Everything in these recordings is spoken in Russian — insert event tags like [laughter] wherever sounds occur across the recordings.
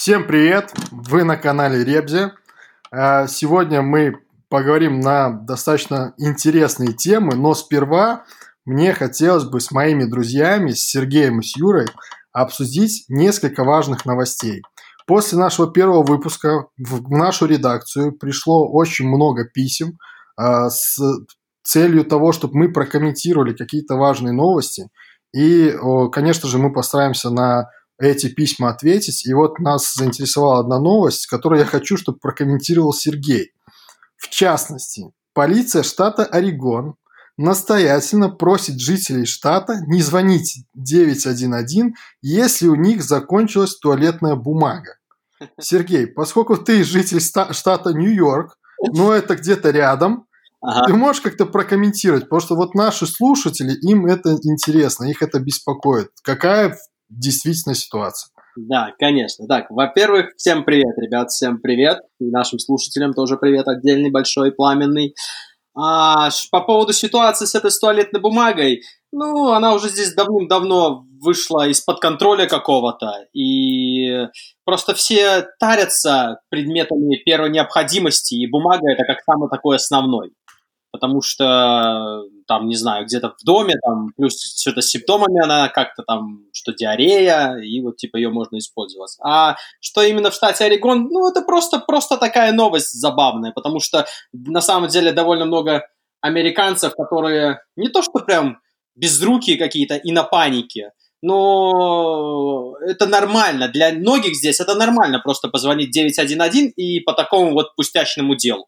Всем привет! Вы на канале Ребзи. А, сегодня мы поговорим на достаточно интересные темы, но сперва мне хотелось бы с моими друзьями, с Сергеем и с Юрой, обсудить несколько важных новостей. После нашего первого выпуска в нашу редакцию пришло очень много писем э, с целью того, чтобы мы прокомментировали какие-то важные новости. И, конечно же, мы постараемся на эти письма ответить. И вот нас заинтересовала одна новость, которую я хочу, чтобы прокомментировал Сергей. В частности, полиция штата Орегон настоятельно просит жителей штата не звонить 911, если у них закончилась туалетная бумага. Сергей, поскольку ты житель штата Нью-Йорк, но это где-то рядом, ага. ты можешь как-то прокомментировать, потому что вот наши слушатели, им это интересно, их это беспокоит. Какая действительно ситуация? Да, конечно. Так, во-первых, всем привет, ребят, всем привет. И нашим слушателям тоже привет отдельный, большой, пламенный. А, по поводу ситуации с этой туалетной бумагой, ну, она уже здесь давным-давно вышла из-под контроля какого-то, и просто все тарятся предметами первой необходимости, и бумага это как самый такой основной потому что там, не знаю, где-то в доме, там, плюс что-то с симптомами она как-то там, что диарея, и вот, типа, ее можно использовать. А что именно в штате Орегон, ну, это просто, просто такая новость забавная, потому что на самом деле довольно много американцев, которые не то что прям безрукие какие-то и на панике, но это нормально. Для многих здесь это нормально просто позвонить 911 и по такому вот пустячному делу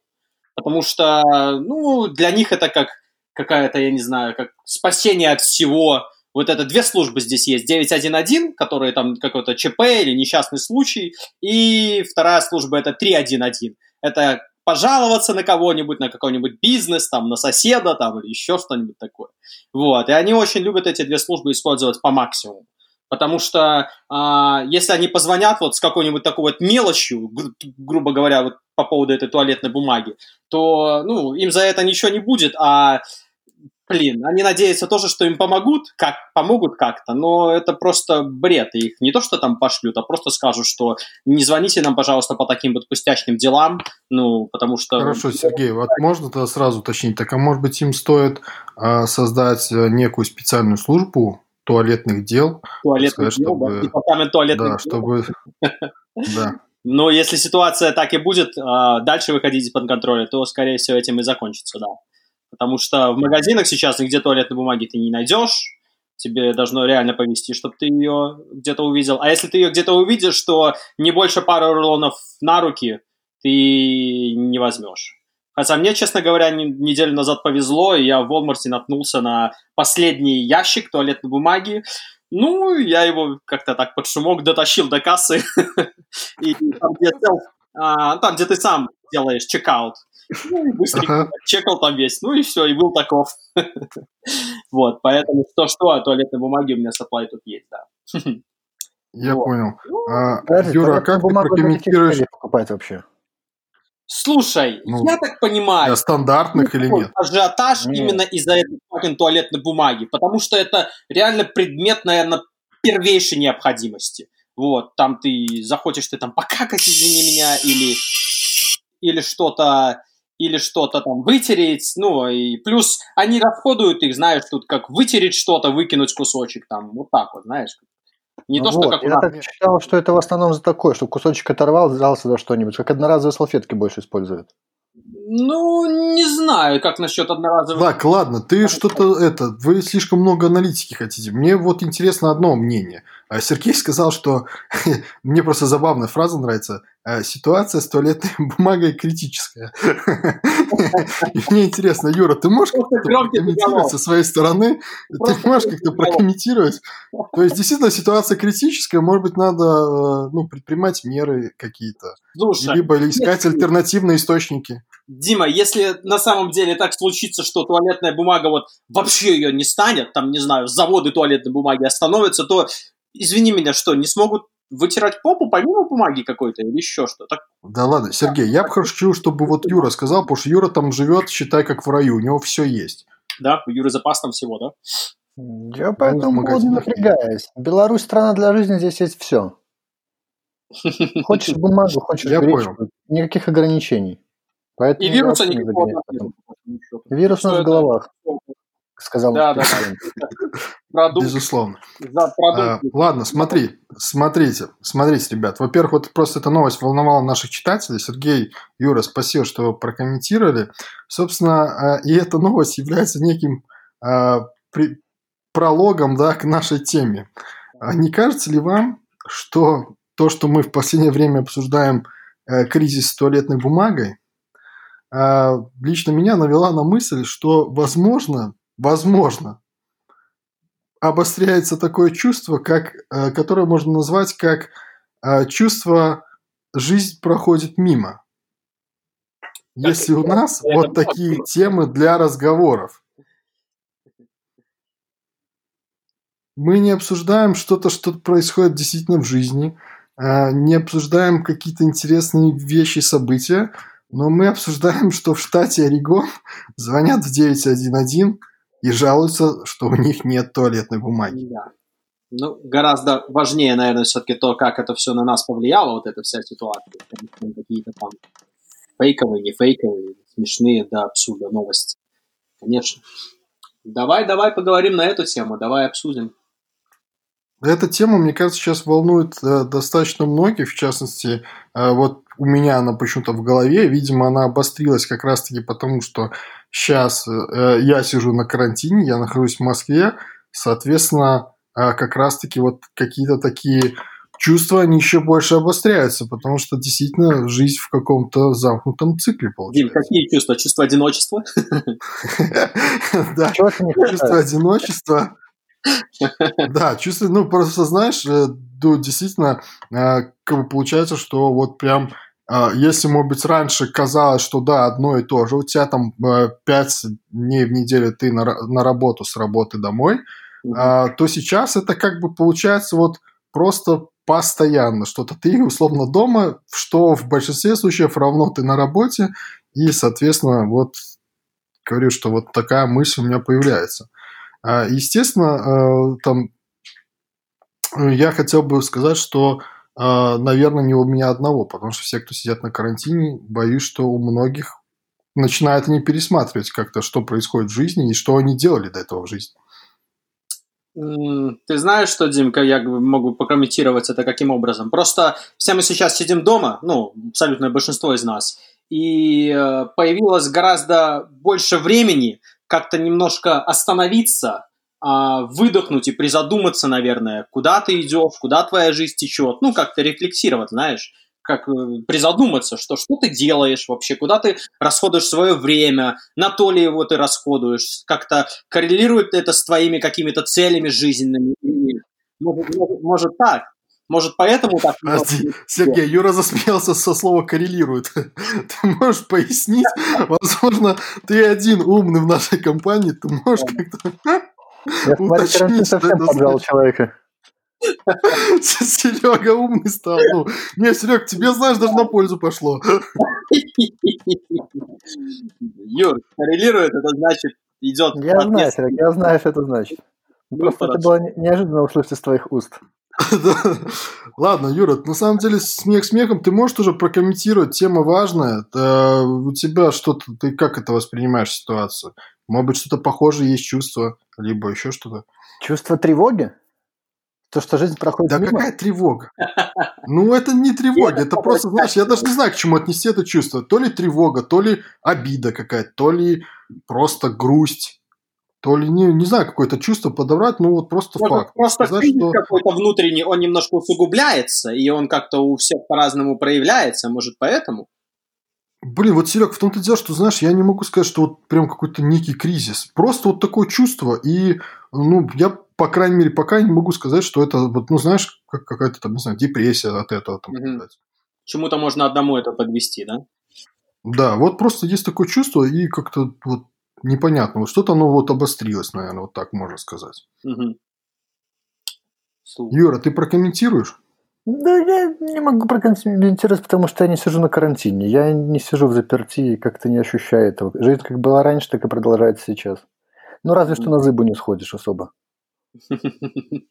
потому что, ну, для них это как какая-то, я не знаю, как спасение от всего. Вот это две службы здесь есть. 911, которые там какой-то ЧП или несчастный случай, и вторая служба это 311. Это пожаловаться на кого-нибудь, на какой-нибудь бизнес, там, на соседа, там, или еще что-нибудь такое. Вот, и они очень любят эти две службы использовать по максимуму. Потому что э, если они позвонят вот с какой-нибудь такой вот мелочью, гру- грубо говоря, вот по поводу этой туалетной бумаги, то ну, им за это ничего не будет, а блин, они надеются тоже, что им помогут, как помогут как-то, но это просто бред. Их не то, что там пошлют, а просто скажут, что не звоните нам, пожалуйста, по таким вот пустячным делам, ну, потому что... Хорошо, Сергей, вот можно тогда сразу уточнить, так а может быть им стоит э, создать некую специальную службу туалетных дел. Туалетных сказать, дел, чтобы... да? Департамент туалетных да, дел. чтобы... [laughs] Да. Но если ситуация так и будет а, дальше выходить из-под контроля, то, скорее всего, этим и закончится, да. Потому что в магазинах сейчас нигде туалетной бумаги ты не найдешь, тебе должно реально повезти, чтобы ты ее где-то увидел. А если ты ее где-то увидишь, то не больше пары рулонов на руки ты не возьмешь. Хотя мне, честно говоря, неделю назад повезло, и я в Walmart наткнулся на последний ящик туалетной бумаги. Ну, я его как-то так под шумок дотащил до кассы. [laughs] И там, где, а, там, где ты сам делаешь чекаут. Ну, и быстренько чекал там весь. Ну и все, и был таков. [laughs] Вот, поэтому что-что, а туалетной бумаги у меня supply тут есть, да. [laughs] Я понял. Ну, а, Юра, а как ты прокомментируешь... покупать вообще? Слушай, ну, я так понимаю... Для стандартных или нет? Ажиотаж нет. именно из-за этой fucking туалетной бумаги, потому что это реально предмет, наверное, первейшей необходимости. Вот, там ты захочешь ты там покакать, извини меня, или, или что-то или что-то там вытереть, ну, и плюс они расходуют их, знаешь, тут как вытереть что-то, выкинуть кусочек, там, вот так вот, знаешь, не ну то, вот. что как Я так считал, что это в основном за такое, что кусочек оторвал, взялся за что-нибудь. Как одноразовые салфетки больше используют. Ну, не знаю, как насчет одноразовых. Так, ладно, ты что-то это, вы слишком много аналитики хотите. Мне вот интересно одно мнение. А Сергей сказал, что [laughs] мне просто забавная фраза нравится. «А ситуация с туалетной [laughs] бумагой критическая. [laughs] Мне интересно, Юра, ты можешь как-то прокомментировать со своей стороны? Ты можешь как-то прокомментировать? То есть, действительно, ситуация критическая, может быть, надо э, ну, предпринимать меры какие-то. Либо искать альтернативные источники. Дима, если на самом деле так случится, что туалетная бумага вот вообще ее не станет, там, не знаю, заводы туалетной бумаги остановятся, то извини меня, что, не смогут вытирать попу помимо бумаги какой-то или еще что? то Да ладно, Сергей, я бы хочу, чтобы вот Юра сказал, потому что Юра там живет, считай, как в раю, у него все есть. Да, у Юры запас там всего, да? Я по этому поводу не напрягаюсь. Беларусь страна для жизни, здесь есть все. [laughs] Хочешь бумагу, хочешь Я гречку. Понял. Никаких ограничений. Поэтому и вируса никакого Вирус у нас в головах, сказал да, да, да. Безусловно. А, ладно, смотри, смотрите, смотрите, ребят. Во-первых, вот просто эта новость волновала наших читателей. Сергей, Юра, спасибо, что вы прокомментировали. Собственно, а, и эта новость является неким а, при, прологом да, к нашей теме. А не кажется ли вам, что то, что мы в последнее время обсуждаем э, кризис с туалетной бумагой, э, лично меня навела на мысль, что возможно, возможно, обостряется такое чувство, как, э, которое можно назвать как э, чувство «жизнь проходит мимо». Если у нас вот такие темы для разговоров. Мы не обсуждаем что-то, что происходит действительно в жизни – а, не обсуждаем какие-то интересные вещи, события, но мы обсуждаем, что в штате Орегон [laughs] звонят в 911 и жалуются, что у них нет туалетной бумаги. Да. Ну, гораздо важнее, наверное, все-таки то, как это все на нас повлияло, вот эта вся ситуация. Какие-то там фейковые, не фейковые, смешные до абсурда новости. Конечно. Давай, давай поговорим на эту тему, давай обсудим. Эта тема, мне кажется, сейчас волнует э, достаточно многих, в частности, э, вот у меня она почему-то в голове, видимо, она обострилась как раз-таки потому, что сейчас э, я сижу на карантине, я нахожусь в Москве, соответственно, э, как раз-таки вот какие-то такие чувства, они еще больше обостряются, потому что действительно жизнь в каком-то замкнутом цикле получается. Дим, какие чувства? Чувство одиночества? Да, чувство одиночества да, чувствую, ну, просто знаешь, э, действительно, как бы получается, что вот прям если, может быть, раньше казалось, что да, одно и то же, у тебя там пять дней в неделю ты на, на работу с работы домой, mm-hmm. то сейчас это как бы получается вот просто постоянно, что-то ты условно дома, что в большинстве случаев равно ты на работе, и, соответственно, вот говорю, что вот такая мысль у меня появляется. А, естественно, э, там я хотел бы сказать, что, а, наверное, не у меня одного, потому что все, кто сидят на карантине, боюсь, что у многих начинают они пересматривать как-то, что происходит в жизни и что они делали до этого в жизни. Ты знаешь что, Димка, я могу прокомментировать это каким образом? Просто все мы сейчас сидим дома, ну, абсолютное большинство из нас, и э, появилось гораздо больше времени как-то немножко остановиться, а, выдохнуть и призадуматься, наверное, куда ты идешь, куда твоя жизнь течет, ну, как-то рефлексировать, знаешь, как э, призадуматься, что, что ты делаешь вообще, куда ты расходуешь свое время, на то ли его ты расходуешь, как-то коррелирует это с твоими какими-то целями жизненными, может, может, может так, может, поэтому так... Подожди, Сергей, Юра засмеялся со слова «коррелирует». [laughs] Ты можешь пояснить? [laughs] Возможно, ты один умный в нашей компании, ты можешь как-то уточнить, что совсем поджал человека. Серега умный стал. Ну, не, Серег, тебе, знаешь, даже на пользу пошло. Юр, коррелирует, это значит идет... Я знаю, Серег, я знаю, что это значит. Ну, Просто это было неожиданно услышать из твоих уст. [laughs] Ладно, Юра, на самом деле смех смехом, ты можешь уже прокомментировать, тема важная. У тебя что-то, ты как это воспринимаешь ситуацию? Может быть, что-то похожее есть чувство, либо еще что-то? Чувство тревоги? То, что жизнь проходит Да мимо? какая тревога? Ну, это не тревога, это просто, знаешь, я даже не знаю, к чему отнести это чувство. То ли тревога, то ли обида какая-то, то ли просто грусть то ли не, не знаю, какое-то чувство подобрать, ну вот просто Может, факт. Просто Сказать, что... какой-то внутренний, он немножко усугубляется, и он как-то у всех по-разному проявляется, может, поэтому? Блин, вот, Серег, в том-то дело, что, знаешь, я не могу сказать, что вот прям какой-то некий кризис. Просто вот такое чувство, и, ну, я, по крайней мере, пока не могу сказать, что это, вот, ну, знаешь, как какая-то там, не знаю, депрессия от этого. Там, угу. Чему-то можно одному это подвести, да? Да, вот просто есть такое чувство, и как-то вот непонятно. Вот что-то оно вот обострилось, наверное, вот так можно сказать. Угу. Юра, ты прокомментируешь? Да, я не могу прокомментировать, потому что я не сижу на карантине. Я не сижу в заперти и как-то не ощущаю этого. Жизнь как была раньше, так и продолжается сейчас. Ну, разве что на зыбу не сходишь особо. [laughs]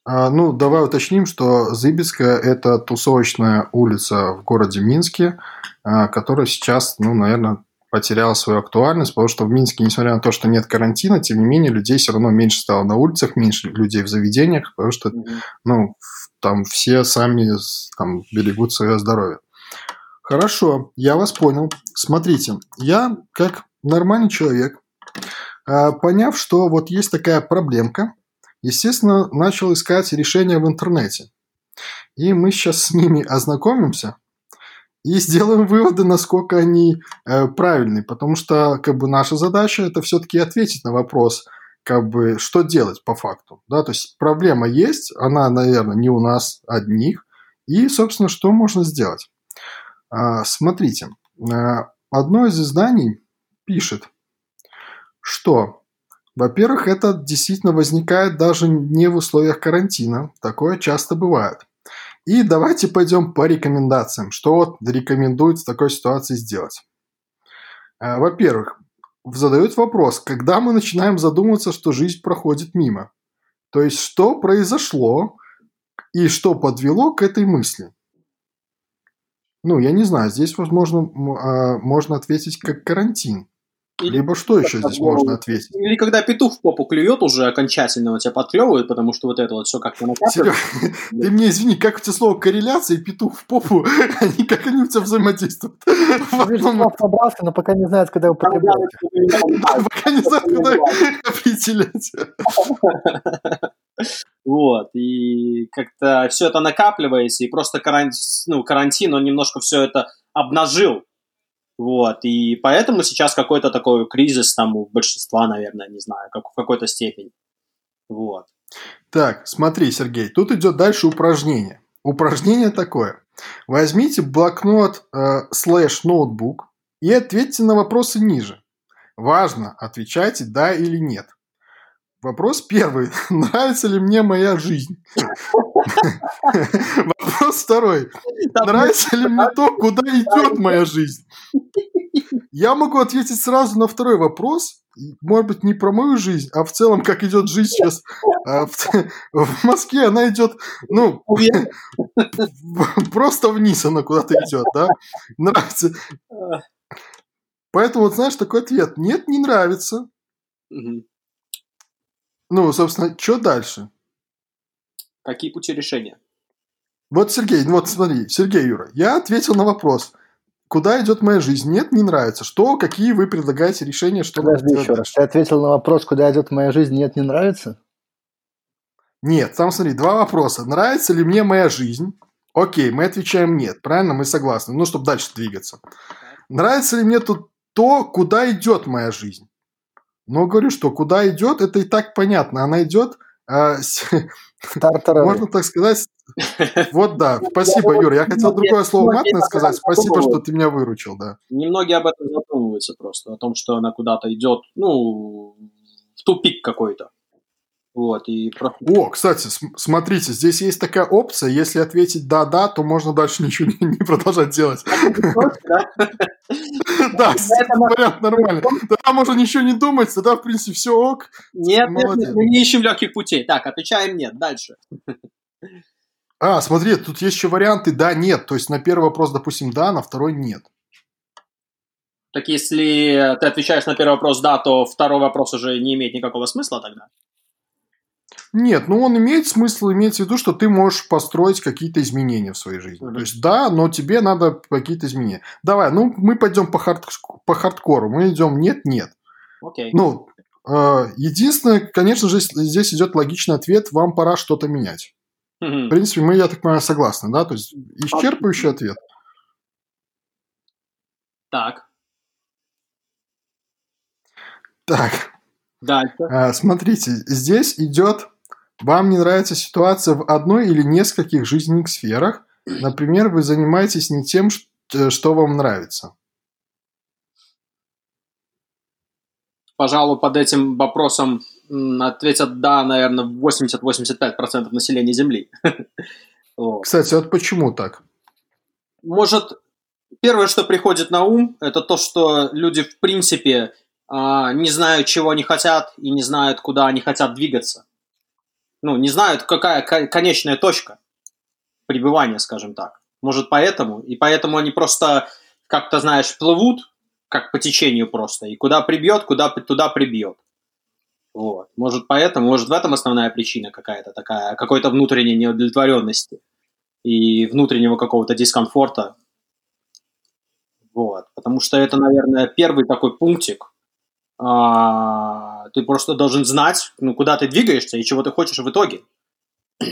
А, ну, давай уточним, что Зыбецкая – это тусовочная улица в городе Минске, а, которая сейчас, ну, наверное, потеряла свою актуальность, потому что в Минске, несмотря на то, что нет карантина, тем не менее, людей все равно меньше стало на улицах, меньше людей в заведениях, потому что, ну, там все сами там, берегут свое здоровье. Хорошо, я вас понял. Смотрите, я как нормальный человек, а, поняв, что вот есть такая проблемка, естественно, начал искать решения в интернете. И мы сейчас с ними ознакомимся и сделаем выводы, насколько они э, правильные. Потому что как бы, наша задача это все-таки ответить на вопрос, как бы, что делать по факту. Да? То есть проблема есть, она, наверное, не у нас одних. И, собственно, что можно сделать? А, смотрите, а, одно из изданий пишет, что, во-первых, это действительно возникает даже не в условиях карантина, такое часто бывает. И давайте пойдем по рекомендациям, что вот рекомендуют в такой ситуации сделать. А, во-первых, задают вопрос, когда мы начинаем задумываться, что жизнь проходит мимо. То есть, что произошло и что подвело к этой мысли. Ну, я не знаю, здесь, возможно, а, можно ответить как карантин. Или Либо что еще здесь можно ответить? Или когда петух в попу клюет уже окончательно, у тебя подклевывает, потому что вот это вот все как-то накапливает. [laughs] ты мне извини, как у тебя слово корреляция и петух в попу, [laughs] они как они у тебя взаимодействуют? [laughs] Слово собрался, но пока не знает, когда употреблять. Пока не знает, когда определять. Вот, и как-то все это накапливается, и просто карантин, ну, карантин, он немножко все это обнажил. Вот, и поэтому сейчас какой-то такой кризис там у большинства, наверное, не знаю, как в какой-то степени. Вот. Так, смотри, Сергей, тут идет дальше упражнение. Упражнение такое. Возьмите блокнот э, слэш ноутбук и ответьте на вопросы ниже. Важно, отвечайте да или нет. Вопрос первый. [laughs] Нравится ли мне моя жизнь? [laughs] Вопрос второй. Нравится ли мне то, куда идет моя жизнь? Я могу ответить сразу на второй вопрос. Может быть, не про мою жизнь, а в целом, как идет жизнь сейчас. А, в Москве она идет, ну, [laughs] просто вниз она куда-то идет, да? Нравится. Поэтому, вот знаешь, такой ответ. Нет, не нравится. Ну, собственно, что дальше? Какие пути решения? Вот, Сергей, ну вот смотри, Сергей, Юра, я ответил на вопрос. Куда идет моя жизнь? Нет, не нравится. Что, какие вы предлагаете решения? Что Подожди еще раз. Ты ответил на вопрос, куда идет моя жизнь? Нет, не нравится? Нет, там смотри, два вопроса. Нравится ли мне моя жизнь? Окей, мы отвечаем нет, правильно? Мы согласны. Ну, чтобы дальше двигаться. Нравится ли мне тут то, куда идет моя жизнь? Но говорю, что куда идет, это и так понятно. Она идет, а, можно так сказать. Вот да, спасибо, Юра. Я хотел другое слово матное сказать. Спасибо, что ты меня выручил, да. Немногие об этом задумываются просто, о том, что она куда-то идет, ну, в тупик какой-то. Вот, и... О, кстати, смотрите, здесь есть такая опция, если ответить «да-да», то можно дальше [laughs] ничего не, не продолжать делать. Да, [laughs] вариант нормальный. Тогда можно ничего не думать, тогда, в принципе, все ок. Нет, нет, мы не ищем легких путей. Так, отвечаем «нет», дальше. А, смотри, тут есть еще варианты «да», «нет». То есть на первый вопрос, допустим, «да», на второй «нет». Так если ты отвечаешь на первый вопрос «да», то второй вопрос уже не имеет никакого смысла тогда? Нет, ну он имеет смысл, имеется в виду, что ты можешь построить какие-то изменения в своей жизни. Mm-hmm. То есть, да, но тебе надо какие-то изменения. Давай, ну мы пойдем по, хард... по хардкору. Мы идем нет-нет. Okay. Ну, э, единственное, конечно же, здесь идет логичный ответ, вам пора что-то менять. Mm-hmm. В принципе, мы, я так понимаю, согласны, да? То есть, исчерпывающий okay. ответ. Так. Так. Дальше. А, смотрите, здесь идет вам не нравится ситуация в одной или нескольких жизненных сферах. Например, вы занимаетесь не тем, э, что вам нравится. Пожалуй, под этим вопросом ответят «да», наверное, 80-85% населения Земли. [laughs] Кстати, вот почему так? Может, первое, что приходит на ум, это то, что люди, в принципе, а, не знают, чего они хотят и не знают, куда они хотят двигаться. Ну, не знают, какая конечная точка пребывания, скажем так. Может, поэтому? И поэтому они просто, как-то, знаешь, плывут, как по течению просто, и куда прибьет, куда туда прибьет. Вот. Может, поэтому, может, в этом основная причина какая-то такая, какой-то внутренней неудовлетворенности и внутреннего какого-то дискомфорта. Вот. Потому что это, наверное, первый такой пунктик. А, ты просто должен знать, ну, куда ты двигаешься и чего ты хочешь в итоге. [clears throat]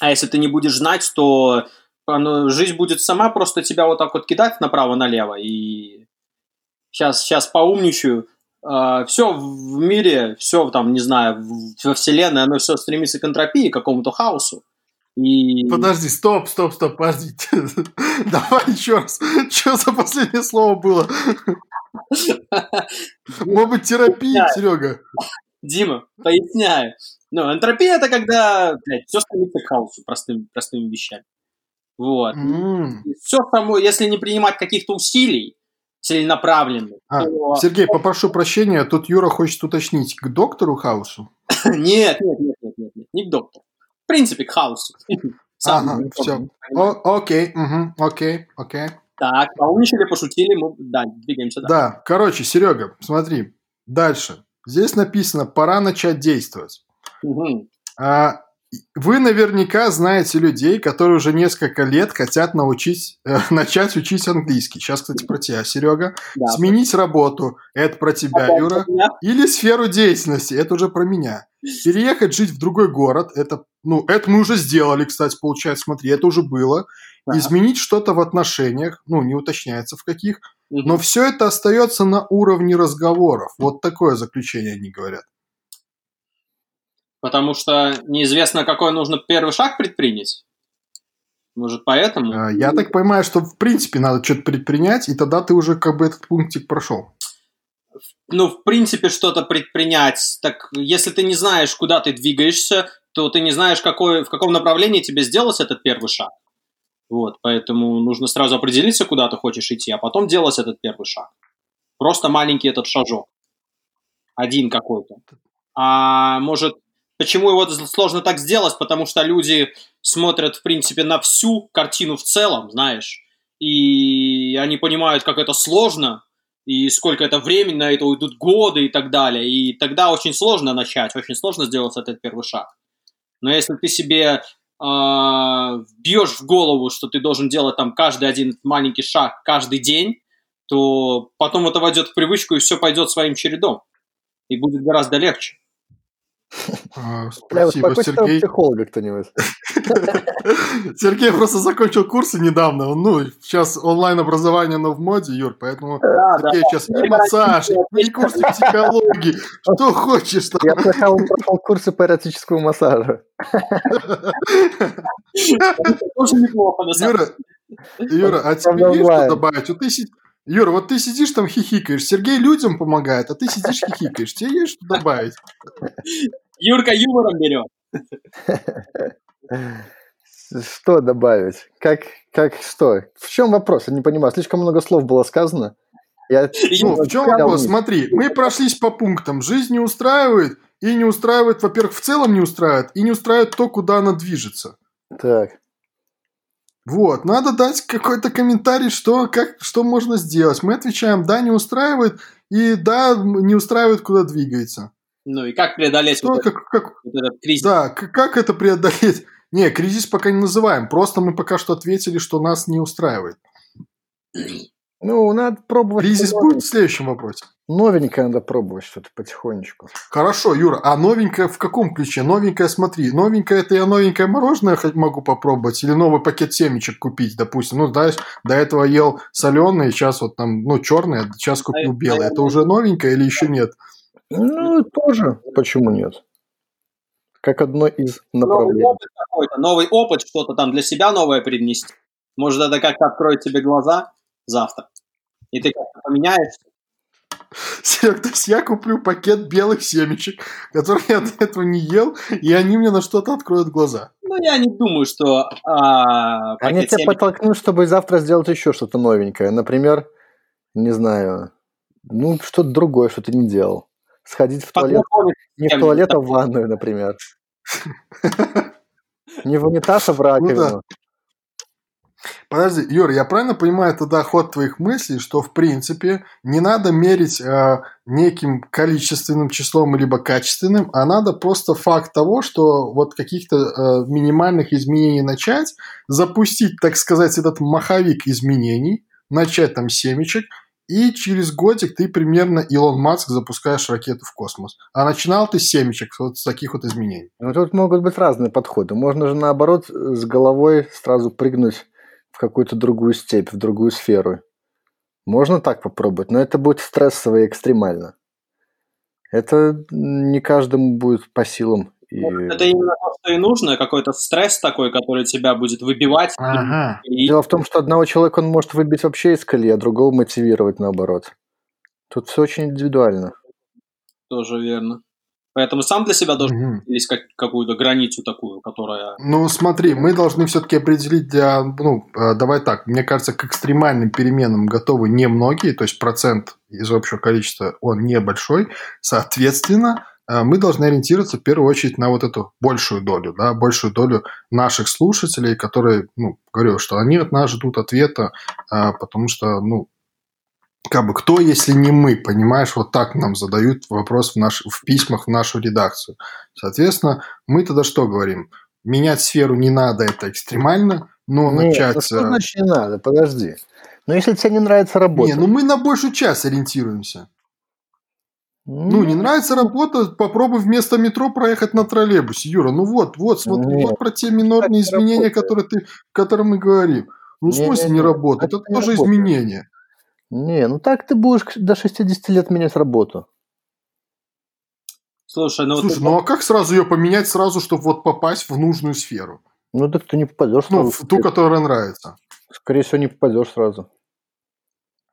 А если ты не будешь знать, то оно, жизнь будет сама просто тебя вот так вот кидать направо-налево. И сейчас, сейчас поумничаю. Uh, все в мире, все там, не знаю, во Вселенной, оно все стремится к энтропии, к какому-то хаосу. И... Подожди, стоп, стоп, стоп, подожди. [laughs] Давай еще раз. Что за последнее слово было? Может быть, терапия, Серега? Дима, поясняю. Ну, энтропия это когда блядь, все стремится к хаосу простым, простыми вещами. Вот. Mm. Все само, если не принимать каких-то усилий целенаправленных. А, то... Сергей, [laughs] попрошу прощения, тут Юра хочет уточнить, к доктору Хаусу? нет, нет, нет, нет, нет, нет, не к доктору. В принципе, к Хаусу. [laughs] Ага, все. Окей, окей, окей. Так, поумничали, пошутили, мы, да, двигаемся дальше. Да, короче, Серега, смотри, дальше. Здесь написано, пора начать действовать. Угу. А, вы наверняка знаете людей, которые уже несколько лет хотят научить, э, [laughs] начать учить английский. Сейчас, кстати, про тебя, Серега. Да. Сменить работу – это про тебя, Опять Юра. Меня. Или сферу деятельности – это уже про меня. Переехать жить в другой город – это, ну, это мы уже сделали, кстати, получается, смотри, это уже было. Да. Изменить что-то в отношениях, ну, не уточняется в каких, угу. но все это остается на уровне разговоров. Вот такое заключение они говорят. Потому что неизвестно, какой нужно первый шаг предпринять. Может, поэтому? А, я так понимаю, что в принципе надо что-то предпринять, и тогда ты уже как бы этот пунктик прошел. Ну, в принципе, что-то предпринять. Так, если ты не знаешь, куда ты двигаешься, то ты не знаешь, какой, в каком направлении тебе сделать этот первый шаг. Вот, поэтому нужно сразу определиться, куда ты хочешь идти, а потом делать этот первый шаг. Просто маленький этот шажок. Один какой-то. А может, Почему его сложно так сделать? Потому что люди смотрят, в принципе, на всю картину в целом, знаешь, и они понимают, как это сложно, и сколько это времени на это уйдут годы и так далее. И тогда очень сложно начать, очень сложно сделать этот первый шаг. Но если ты себе э, бьешь в голову, что ты должен делать там каждый один маленький шаг каждый день, то потом это войдет в привычку, и все пойдет своим чередом. И будет гораздо легче. А, спасибо, Сергей. психолога кто-нибудь. [laughs] Сергей просто закончил курсы недавно. Ну, сейчас онлайн-образование, но в моде, Юр, поэтому да, Сергей да, сейчас и массаж, и курсы психологии. [laughs] Что хочешь. Там. Я слыхал, он прошел курсы по эротическому массажу. Тоже неплохо, на самом деле. Юра, а тебе есть что добавить? Вот ты Юра, вот ты сидишь там хихикаешь, Сергей людям помогает, а ты сидишь хихикаешь. Тебе есть что добавить? Юрка юмором берет. Что добавить? Как, как что? В чем вопрос? Я не понимаю. Слишком много слов было сказано. Я... Ну, в чем вопрос? Смотри, мы прошлись по пунктам. Жизнь не устраивает и не устраивает, во-первых, в целом не устраивает, и не устраивает то, куда она движется. Так. Вот, надо дать какой-то комментарий, что, как, что можно сделать. Мы отвечаем, да, не устраивает, и да, не устраивает, куда двигается. Ну и как преодолеть что, вот, как, как, вот этот кризис? Да, как, как это преодолеть? [laughs] Не, кризис пока не называем, просто мы пока что ответили, что нас не устраивает. Ну, надо пробовать. Кризис будет в следующем вопросе. Новенькое надо пробовать что-то потихонечку. Хорошо, Юра, а новенькое в каком ключе? Новенькое, смотри, новенькое это я новенькое мороженое могу попробовать или новый пакет семечек купить, допустим. Ну, да, до этого ел соленые, сейчас вот там, ну, черное, сейчас купил а белое. Это уже новенькое или еще нет? Ну, тоже. Почему нет? Как одно из направлений. Новый опыт какой-то, новый опыт, что-то там для себя новое принести. Может, это как-то откроет тебе глаза завтра. И ты как-то поменяешься. Серег, то есть я куплю пакет белых семечек, которые я до этого не ел, и они мне на что-то откроют глаза. Ну, я не думаю, что... А, они тебя семечек... подтолкнут, чтобы завтра сделать еще что-то новенькое. Например, не знаю, ну, что-то другое, что ты не делал. Сходить в туалет, не в туалет, а в ванную, например. Не в унитаз, а в раковину. Ну, да. Подожди, Юр, я правильно понимаю тогда ход твоих мыслей, что в принципе не надо мерить э, неким количественным числом либо качественным, а надо просто факт того, что вот каких-то э, минимальных изменений начать, запустить, так сказать, этот маховик изменений, начать там семечек, и через годик ты примерно Илон Маск запускаешь ракету в космос. А начинал ты с семечек, вот с таких вот изменений. Ну, тут могут быть разные подходы. Можно же наоборот с головой сразу прыгнуть в какую-то другую степь, в другую сферу. Можно так попробовать, но это будет стрессово и экстремально. Это не каждому будет по силам. И... Это именно то, что и нужно, какой-то стресс такой, который тебя будет выбивать. Ага. И... Дело в том, что одного человека он может выбить вообще из колеи, а другого мотивировать наоборот. Тут все очень индивидуально. Тоже верно. Поэтому сам для себя должен угу. искать какую-то границу такую, которая... Ну, смотри, мы должны все-таки определить для... Ну, э, давай так, мне кажется, к экстремальным переменам готовы немногие, то есть процент из общего количества, он небольшой. Соответственно, мы должны ориентироваться в первую очередь на вот эту большую долю, да, большую долю наших слушателей, которые, ну, говорю, что они от нас ждут ответа, э, потому что, ну, как бы кто, если не мы, понимаешь, вот так нам задают вопрос в, наш, в письмах в нашу редакцию. Соответственно, мы тогда что говорим? Менять сферу не надо, это экстремально, но Нет, начать... Ну что э, значит не надо? Подожди. Но если тебе не нравится работа... Не, ну мы на большую часть ориентируемся. Ну, не нравится работа, попробуй вместо метро проехать на троллейбусе. Юра, ну вот, вот, смотри, Нет, вот про те минорные изменения, которые ты, о которых мы говорим. Ну, в смысле не, работает? Это, это тоже работает. изменение. Не, ну так ты будешь до 60 лет менять работу. Слушай, ну, Слушай, вот... ну а как сразу ее поменять сразу, чтобы вот попасть в нужную сферу? Ну так ты не попадешь Ну, в ту, которая нравится. Скорее всего, не попадешь сразу.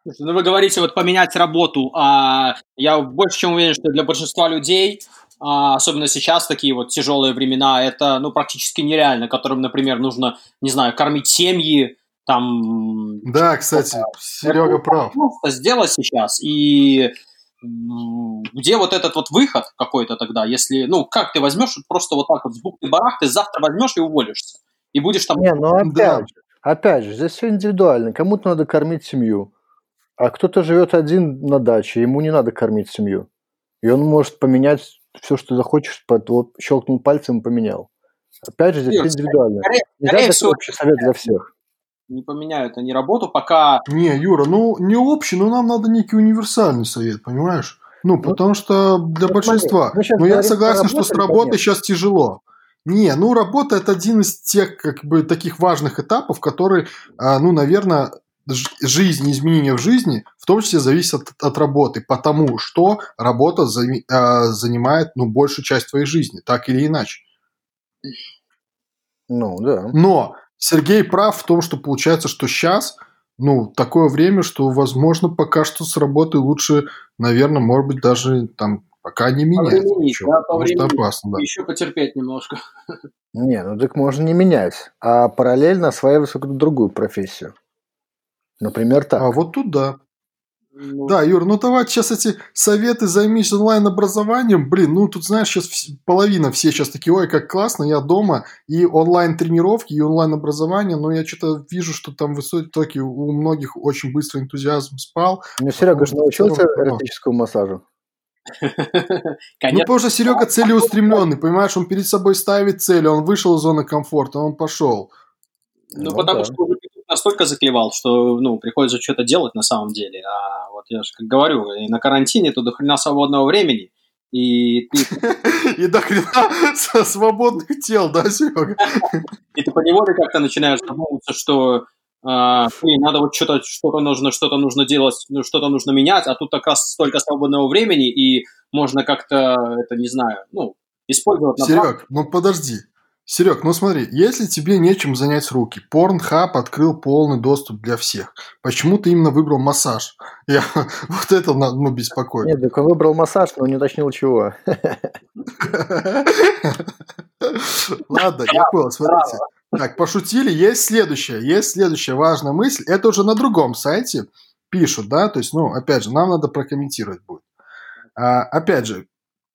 Ну, вы говорите, вот поменять работу, а я больше чем уверен, что для большинства людей, а, особенно сейчас такие вот тяжелые времена, это ну практически нереально, которым, например, нужно, не знаю, кормить семьи, там... Да, кстати, Серега прав. Просто сделать сейчас, и где вот этот вот выход какой-то тогда, если, ну, как ты возьмешь просто вот так вот с бухты барах, ты завтра возьмешь и уволишься, и будешь там... Не, ну опять да. же, опять же, здесь все индивидуально, кому-то надо кормить семью, а кто-то живет один на даче, ему не надо кормить семью, и он может поменять все, что захочешь, под, вот щелкнул пальцем и поменял. Опять же, здесь Нет, индивидуально. Скорее, Нельзя скорее всего, общий совет для всех не поменяют они работу, пока... Не, Юра, ну не общий, но нам надо некий универсальный совет, понимаешь? Ну, ну потому что для ну, большинства. Но я согласен, что с работой сейчас тяжело. Не, ну работа это один из тех как бы таких важных этапов, которые, а, ну, наверное, жизнь, изменения в жизни, в том числе зависят от, от работы, потому что работа за, а, занимает ну, большую часть твоей жизни, так или иначе. Ну, да. Но Сергей прав в том, что получается, что сейчас, ну, такое время, что, возможно, пока что с работой лучше, наверное, может быть, даже там пока не менять. Ничего, да, по времени. опасно, да. Еще потерпеть немножко. [laughs] Не, ну так можно не менять, а параллельно осваивать какую-то другую профессию. Например, так. А вот тут да. Ну... Да, Юр, ну давай сейчас эти советы, займись онлайн-образованием. Блин, ну тут, знаешь, сейчас половина все сейчас такие, ой, как классно, я дома, и онлайн-тренировки, и онлайн-образование, но я что-то вижу, что там высокий, у многих очень быстро энтузиазм спал. Ну, Серега же научился эротическому массажу. [laughs] Ну, потому что Серега целеустремленный, понимаешь, он перед собой ставит цели, он вышел из зоны комфорта, он пошел. Ну, ну потому что настолько заклевал, что, ну, приходится что-то делать на самом деле. А вот я же как говорю, и на карантине тут до хрена свободного времени, и ты... [laughs] И до хрена свободных тел, да, Серега? [laughs] И ты поневоле как-то начинаешь задумываться, что а, надо вот что-то что нужно, что-то нужно делать, ну, что-то нужно менять, а тут как раз столько свободного времени, и можно как-то, это не знаю, ну, использовать... Серег, ну подожди, Серег, ну смотри, если тебе нечем занять руки, Pornhub открыл полный доступ для всех. Почему ты именно выбрал массаж? [laughs] Я, вот это ну, беспокоит. Нет, так он выбрал массаж, но не уточнил чего. [laughs] Ладно, я понял, смотрите. Так, пошутили. Есть следующая, есть следующая важная мысль. Это уже на другом сайте пишут, да, то есть, ну, опять же, нам надо прокомментировать будет. А, опять же,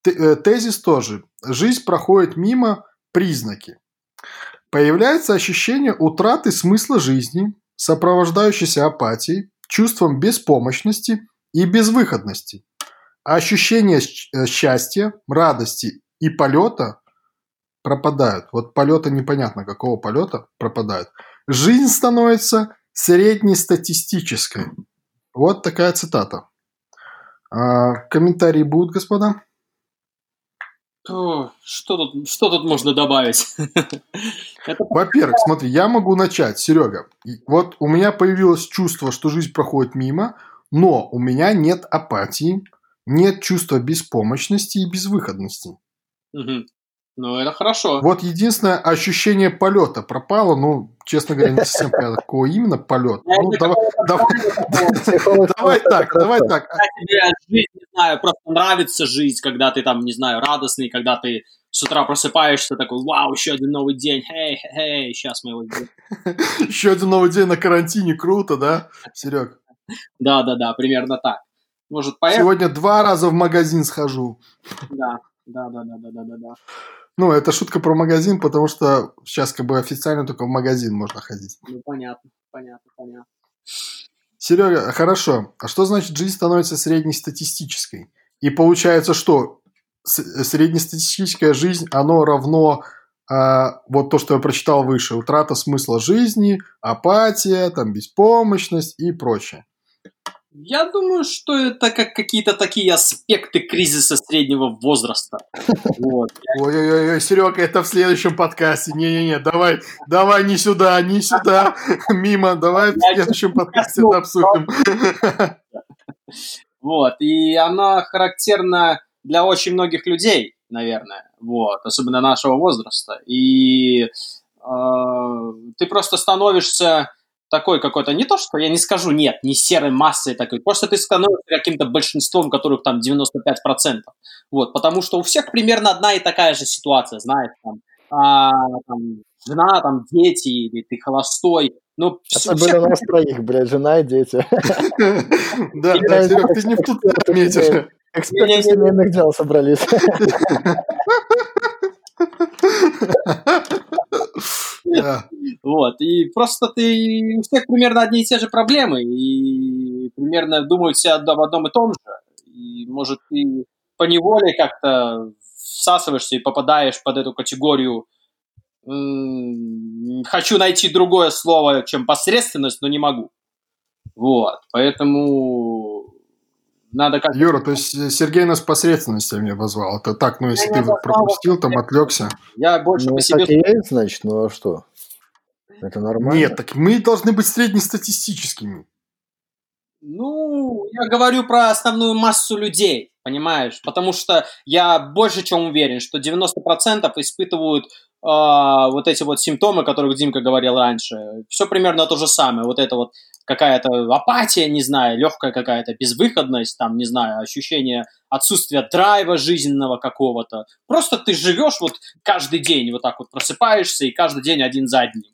э, тезис тоже. Жизнь проходит мимо признаки. Появляется ощущение утраты смысла жизни, сопровождающейся апатией, чувством беспомощности и безвыходности. Ощущение э, счастья, радости и полета пропадают. Вот полета непонятно, какого полета пропадают. Жизнь становится среднестатистической. Вот такая цитата. А, комментарии будут, господа? Что тут, что тут можно добавить? [laughs] Во-первых, смотри, я могу начать, Серега. Вот у меня появилось чувство, что жизнь проходит мимо, но у меня нет апатии, нет чувства беспомощности и безвыходности. Угу. Ну, это хорошо. Вот единственное ощущение полета пропало. Ну, честно говоря, не совсем понятно, какого именно полета. Ну, давай, давай, [laughs] давай так, давай так. Тебе жизнь, не знаю, просто нравится жизнь, когда ты там, не знаю, радостный, когда ты с утра просыпаешься, такой, вау, еще один новый день, хей, хей, сейчас мы его сделаем. [laughs] Еще один новый день на карантине, круто, да, Серег? Да, да, да, примерно так. Может, поехать? Сегодня два раза в магазин схожу. Да, да, да, да, да, да, да. Ну, это шутка про магазин, потому что сейчас как бы официально только в магазин можно ходить. Ну, понятно, понятно, понятно. Серега, хорошо. А что значит жизнь становится среднестатистической? И получается, что среднестатистическая жизнь, оно равно а, вот то, что я прочитал выше, утрата смысла жизни, апатия, там, беспомощность и прочее. Я думаю, что это как какие-то такие аспекты кризиса среднего возраста. [laughs] Вот. Ой-ой-ой, Серега, это в следующем подкасте. Не-не-не, давай, давай не сюда, не сюда, [laughs] мимо, давай в следующем подкасте это обсудим. [laughs] Вот, и она характерна для очень многих людей, наверное, вот, особенно нашего возраста. И э, ты просто становишься такой какой-то, не то, что я не скажу нет, не серой массой такой, просто ты становишься каким-то большинством, которых там 95%. Вот, потому что у всех примерно одна и такая же ситуация, знаешь, там, а, там жена, там дети, или ты холостой, ну, Особенно всех... нас троих, блядь, жена и дети. [laughs] Да, ты не в тут отметишь. Эксперты семейных дел собрались. [laughs] [laughs] Вот, и просто ты, у всех примерно одни и те же проблемы, и примерно думают все об одном и том же. И, может, ты по неволе как-то всасываешься и попадаешь под эту категорию хочу найти другое слово, чем посредственность, но не могу. Вот, поэтому надо как Юра, то есть э, Сергей нас посредственностями обозвал. Это так, ну если я ты пропустил, там отвлекся. Я больше ну, по себе... Есть, значит, ну а что? Это нормально? Нет, так мы должны быть среднестатистическими. Ну, я говорю про основную массу людей, понимаешь? Потому что я больше чем уверен, что 90% испытывают э, вот эти вот симптомы, о которых Димка говорил раньше. Все примерно то же самое. Вот это вот какая-то апатия, не знаю, легкая какая-то безвыходность, там, не знаю, ощущение отсутствия драйва жизненного какого-то. Просто ты живешь вот каждый день, вот так вот просыпаешься, и каждый день один за одним.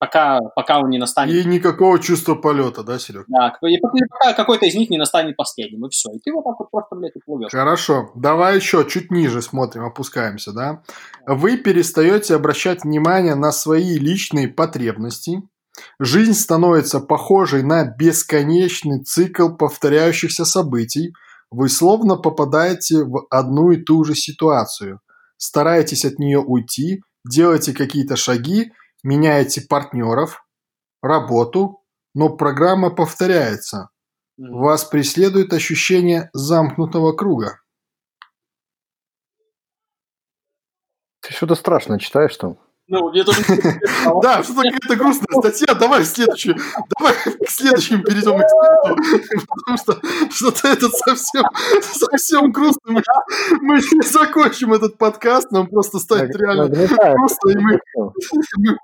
Пока, пока он не настанет. И никакого чувства полета, да, Серег? Да, и пока какой-то из них не настанет последним, и все. И ты вот так вот просто, блядь, уплывешь. Хорошо. Давай еще чуть ниже смотрим, опускаемся, да? Вы перестаете обращать внимание на свои личные потребности, Жизнь становится похожей на бесконечный цикл повторяющихся событий. Вы словно попадаете в одну и ту же ситуацию. Стараетесь от нее уйти, делаете какие-то шаги, меняете партнеров, работу, но программа повторяется. Вас преследует ощущение замкнутого круга. Ты что-то страшно читаешь там? Ну, мне тоже... Да, что-то какая-то грустная статья. Давай в следующую. Давай к следующему перейдем эксперту. Потому что что-то это совсем, совсем грустно. Мы, не закончим этот подкаст, нам просто станет реально грустно, и мы, мы,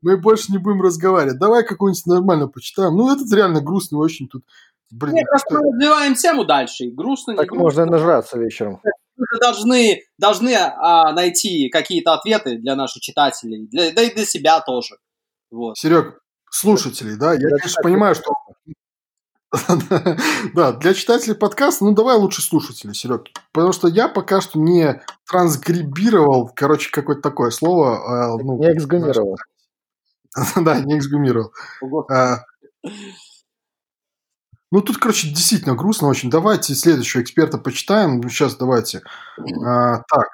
мы больше не будем разговаривать. Давай какую-нибудь нормально почитаем. Ну, этот реально грустный очень тут. Блин, Нет, просто развиваем тему дальше. грустно, Так грустно. можно нажраться вечером мы должны, должны а, найти какие-то ответы для наших читателей, для, да и для себя тоже. Вот. Серег, слушателей, да, я, конечно, понимаю, что [laughs] Да, для читателей подкаста, ну давай лучше слушателей, Серег. Потому что я пока что не транскрибировал, короче, какое-то такое слово. А, ну, не эксгумировал. [laughs] Да, не эксгумировал. А, ну, тут, короче, действительно грустно очень. Давайте следующего эксперта почитаем. Сейчас давайте. А, так.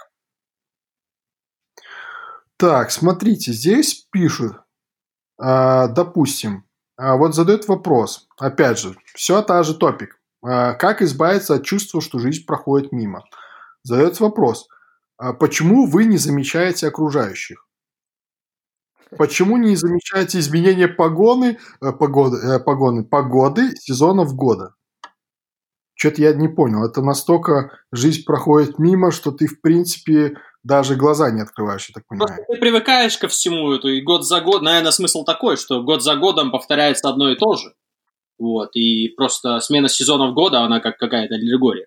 Так, смотрите, здесь пишут, допустим, вот задает вопрос. Опять же, все та же топик. Как избавиться от чувства, что жизнь проходит мимо? Задается вопрос. Почему вы не замечаете окружающих? Почему не замечаете изменения погоны, э, погоды, э, погоны, погоды сезонов года? Что-то я не понял. Это настолько жизнь проходит мимо, что ты, в принципе, даже глаза не открываешь, я так понимаю. Просто ты привыкаешь ко всему эту, и год за год, наверное, смысл такой, что год за годом повторяется одно и то же. Вот, и просто смена сезонов года, она как какая-то аллегория.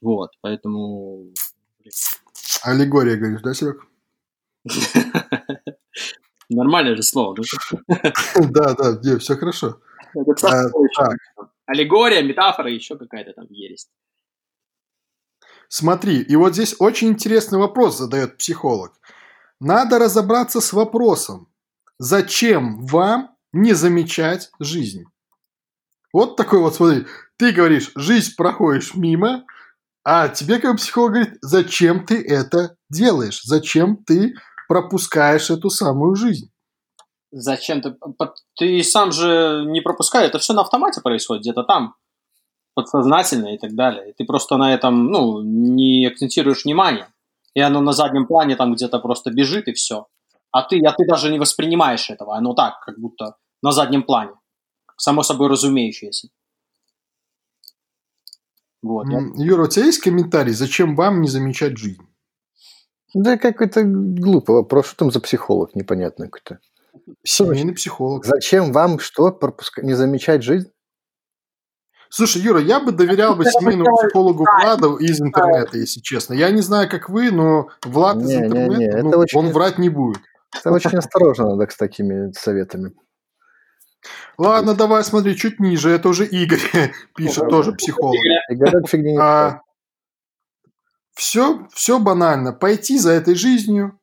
Вот, поэтому... Аллегория, говоришь, да, Серег? [laughs] Нормальное же слово, да? [laughs] Да, все хорошо. А, Аллегория, метафора, еще какая-то там есть. Смотри, и вот здесь очень интересный вопрос задает психолог. Надо разобраться с вопросом, зачем вам не замечать жизнь? Вот такой вот, смотри, ты говоришь, жизнь проходишь мимо, а тебе как психолог говорит, зачем ты это делаешь? Зачем ты пропускаешь эту самую жизнь. Зачем ты? Ты сам же не пропускаешь, это все на автомате происходит, где-то там, подсознательно и так далее. ты просто на этом, ну, не акцентируешь внимание. И оно на заднем плане там где-то просто бежит и все. А ты, а ты даже не воспринимаешь этого. Оно так, как будто на заднем плане. Само собой разумеющееся. Вот. Юра, у тебя есть комментарий, зачем вам не замечать жизнь? Да какой-то глупый вопрос. Что там за психолог непонятный какой-то? Семейный психолог. Зачем вам что, пропускать, не замечать жизнь? Слушай, Юра, я бы доверял бы семейному психологу Влада из интернета, если честно. Я не знаю, как вы, но Влад из интернета, ну, он врать не будет. Это очень осторожно надо с такими советами. Ладно, давай смотри, чуть ниже. Это уже Игорь [laughs] пишет, тоже психолог. Игорь фигня не все, все банально. Пойти за этой жизнью,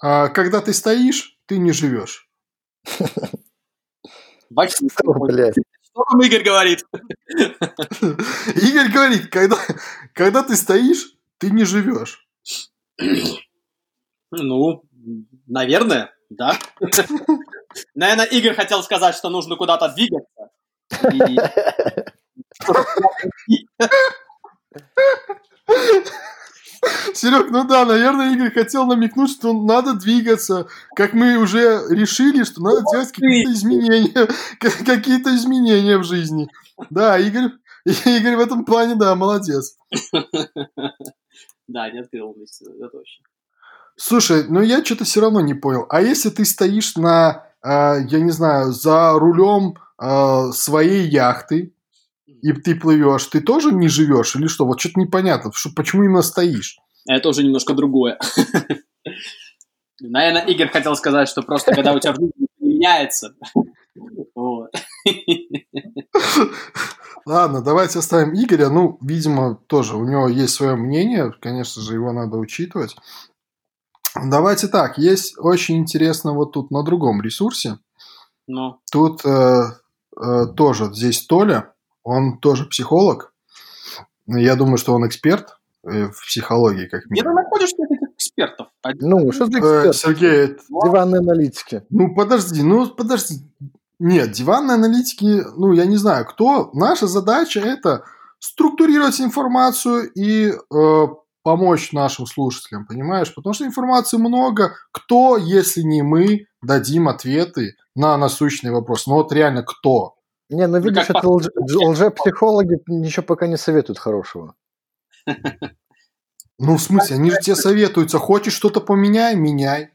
а когда ты стоишь, ты не живешь. [laughs] Что там Игорь говорит? [laughs] Игорь говорит, когда, когда ты стоишь, ты не живешь. Ну, наверное, да. [laughs] Наверное, Игорь хотел сказать, что нужно куда-то двигаться. Серег, ну да, наверное, Игорь хотел намекнуть, что надо двигаться. Как мы уже решили, что надо делать какие-то изменения. [laughs] Какие-то изменения в жизни. Да, Игорь, [laughs] Игорь в этом плане, да, молодец. [laughs] Да, не открыл это точно. Слушай, ну я что-то все равно не понял. А если ты стоишь на, э, я не знаю, за рулем э, своей яхты, и ты плывешь, ты тоже не живешь или что? Вот что-то непонятно, что, почему именно стоишь? Это уже немножко другое. Наверное, Игорь хотел сказать, что просто когда у тебя в жизни меняется. Ладно, давайте оставим Игоря. Ну, видимо, тоже у него есть свое мнение. Конечно же, его надо учитывать. Давайте так. Есть очень интересно вот тут на другом ресурсе. Ну. Тут э, э, тоже здесь Толя он тоже психолог. Я думаю, что он эксперт в психологии, как минимум. Где ты находишь этих экспертов? Ну, что за эксперт? Сергей, диванные аналитики. Ну, подожди, ну, подожди. Нет, диванные аналитики, ну, я не знаю, кто. Наша задача это структурировать информацию и э, помочь нашим слушателям, понимаешь? Потому что информации много. Кто, если не мы, дадим ответы на насущные вопросы? Ну вот реально кто? Не, ну видишь, как это лже, лжепсихологи ничего пока не советуют хорошего. Ну, в смысле, они же тебе советуются. Хочешь что-то поменяй, меняй.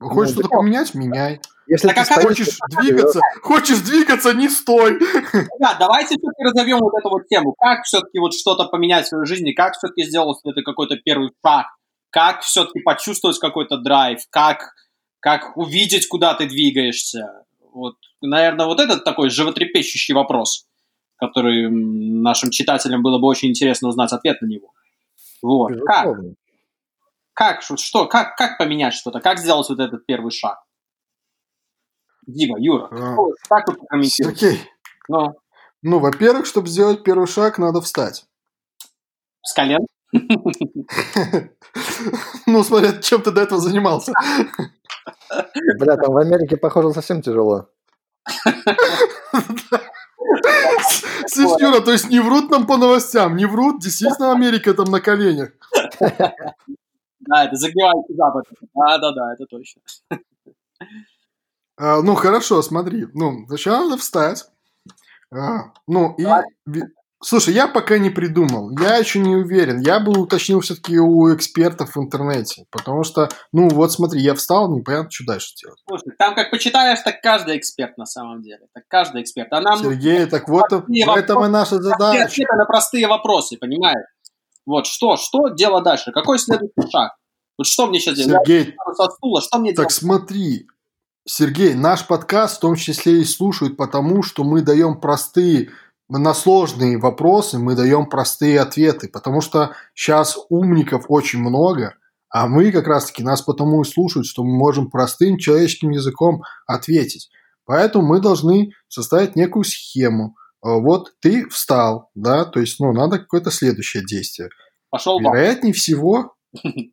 Хочешь ну, что-то поменять, меняй. Если ты хочешь двигаться, хочешь двигаться, не стой. [laughs] Да, давайте все-таки разовьем вот эту вот тему. Как все-таки вот что-то поменять в своей жизни, как все-таки сделать это какой-то первый шаг, как все-таки почувствовать какой-то драйв, как, как увидеть, куда ты двигаешься. Вот, наверное, вот этот такой животрепещущий вопрос, который нашим читателям было бы очень интересно узнать ответ на него. Вот. Как? Как, что, как, как поменять что-то? Как сделать вот этот первый шаг? Дима, Юра, а, как вы прокомментируете? Окей. Ну, ну во-первых, чтобы сделать первый шаг, надо встать. С колен? [laughs] Ну, смотря, чем ты до этого занимался. Бля, там в Америке, похоже, совсем тяжело. [laughs] [laughs] Слышь, Юра, то есть не врут нам по новостям, не врут, действительно Америка там на коленях. [laughs] Да, это загнивающий Запад. Да-да-да, это точно. А, ну, хорошо, смотри. Ну, сначала надо встать. А, ну, и... Слушай, я пока не придумал. Я еще не уверен. Я бы уточнил все-таки у экспертов в интернете. Потому что, ну вот смотри, я встал, непонятно, что дальше делать. Слушай, там как почитаешь, так каждый эксперт на самом деле. Так каждый эксперт. А нам Сергей, так вот в этом и наша задача. Ответы на простые вопросы, понимаешь? Вот что, что дело дальше? Какой следующий шаг? Вот что мне сейчас делать? Сергей, я стула, что мне так делать? смотри, Сергей, наш подкаст в том числе и слушают потому, что мы даем простые на сложные вопросы мы даем простые ответы, потому что сейчас умников очень много, а мы как раз-таки нас потому и слушают, что мы можем простым человеческим языком ответить. Поэтому мы должны составить некую схему. Э, вот ты встал, да, то есть, ну, надо какое-то следующее действие. Пошел Вероятнее всего, [laughs] э,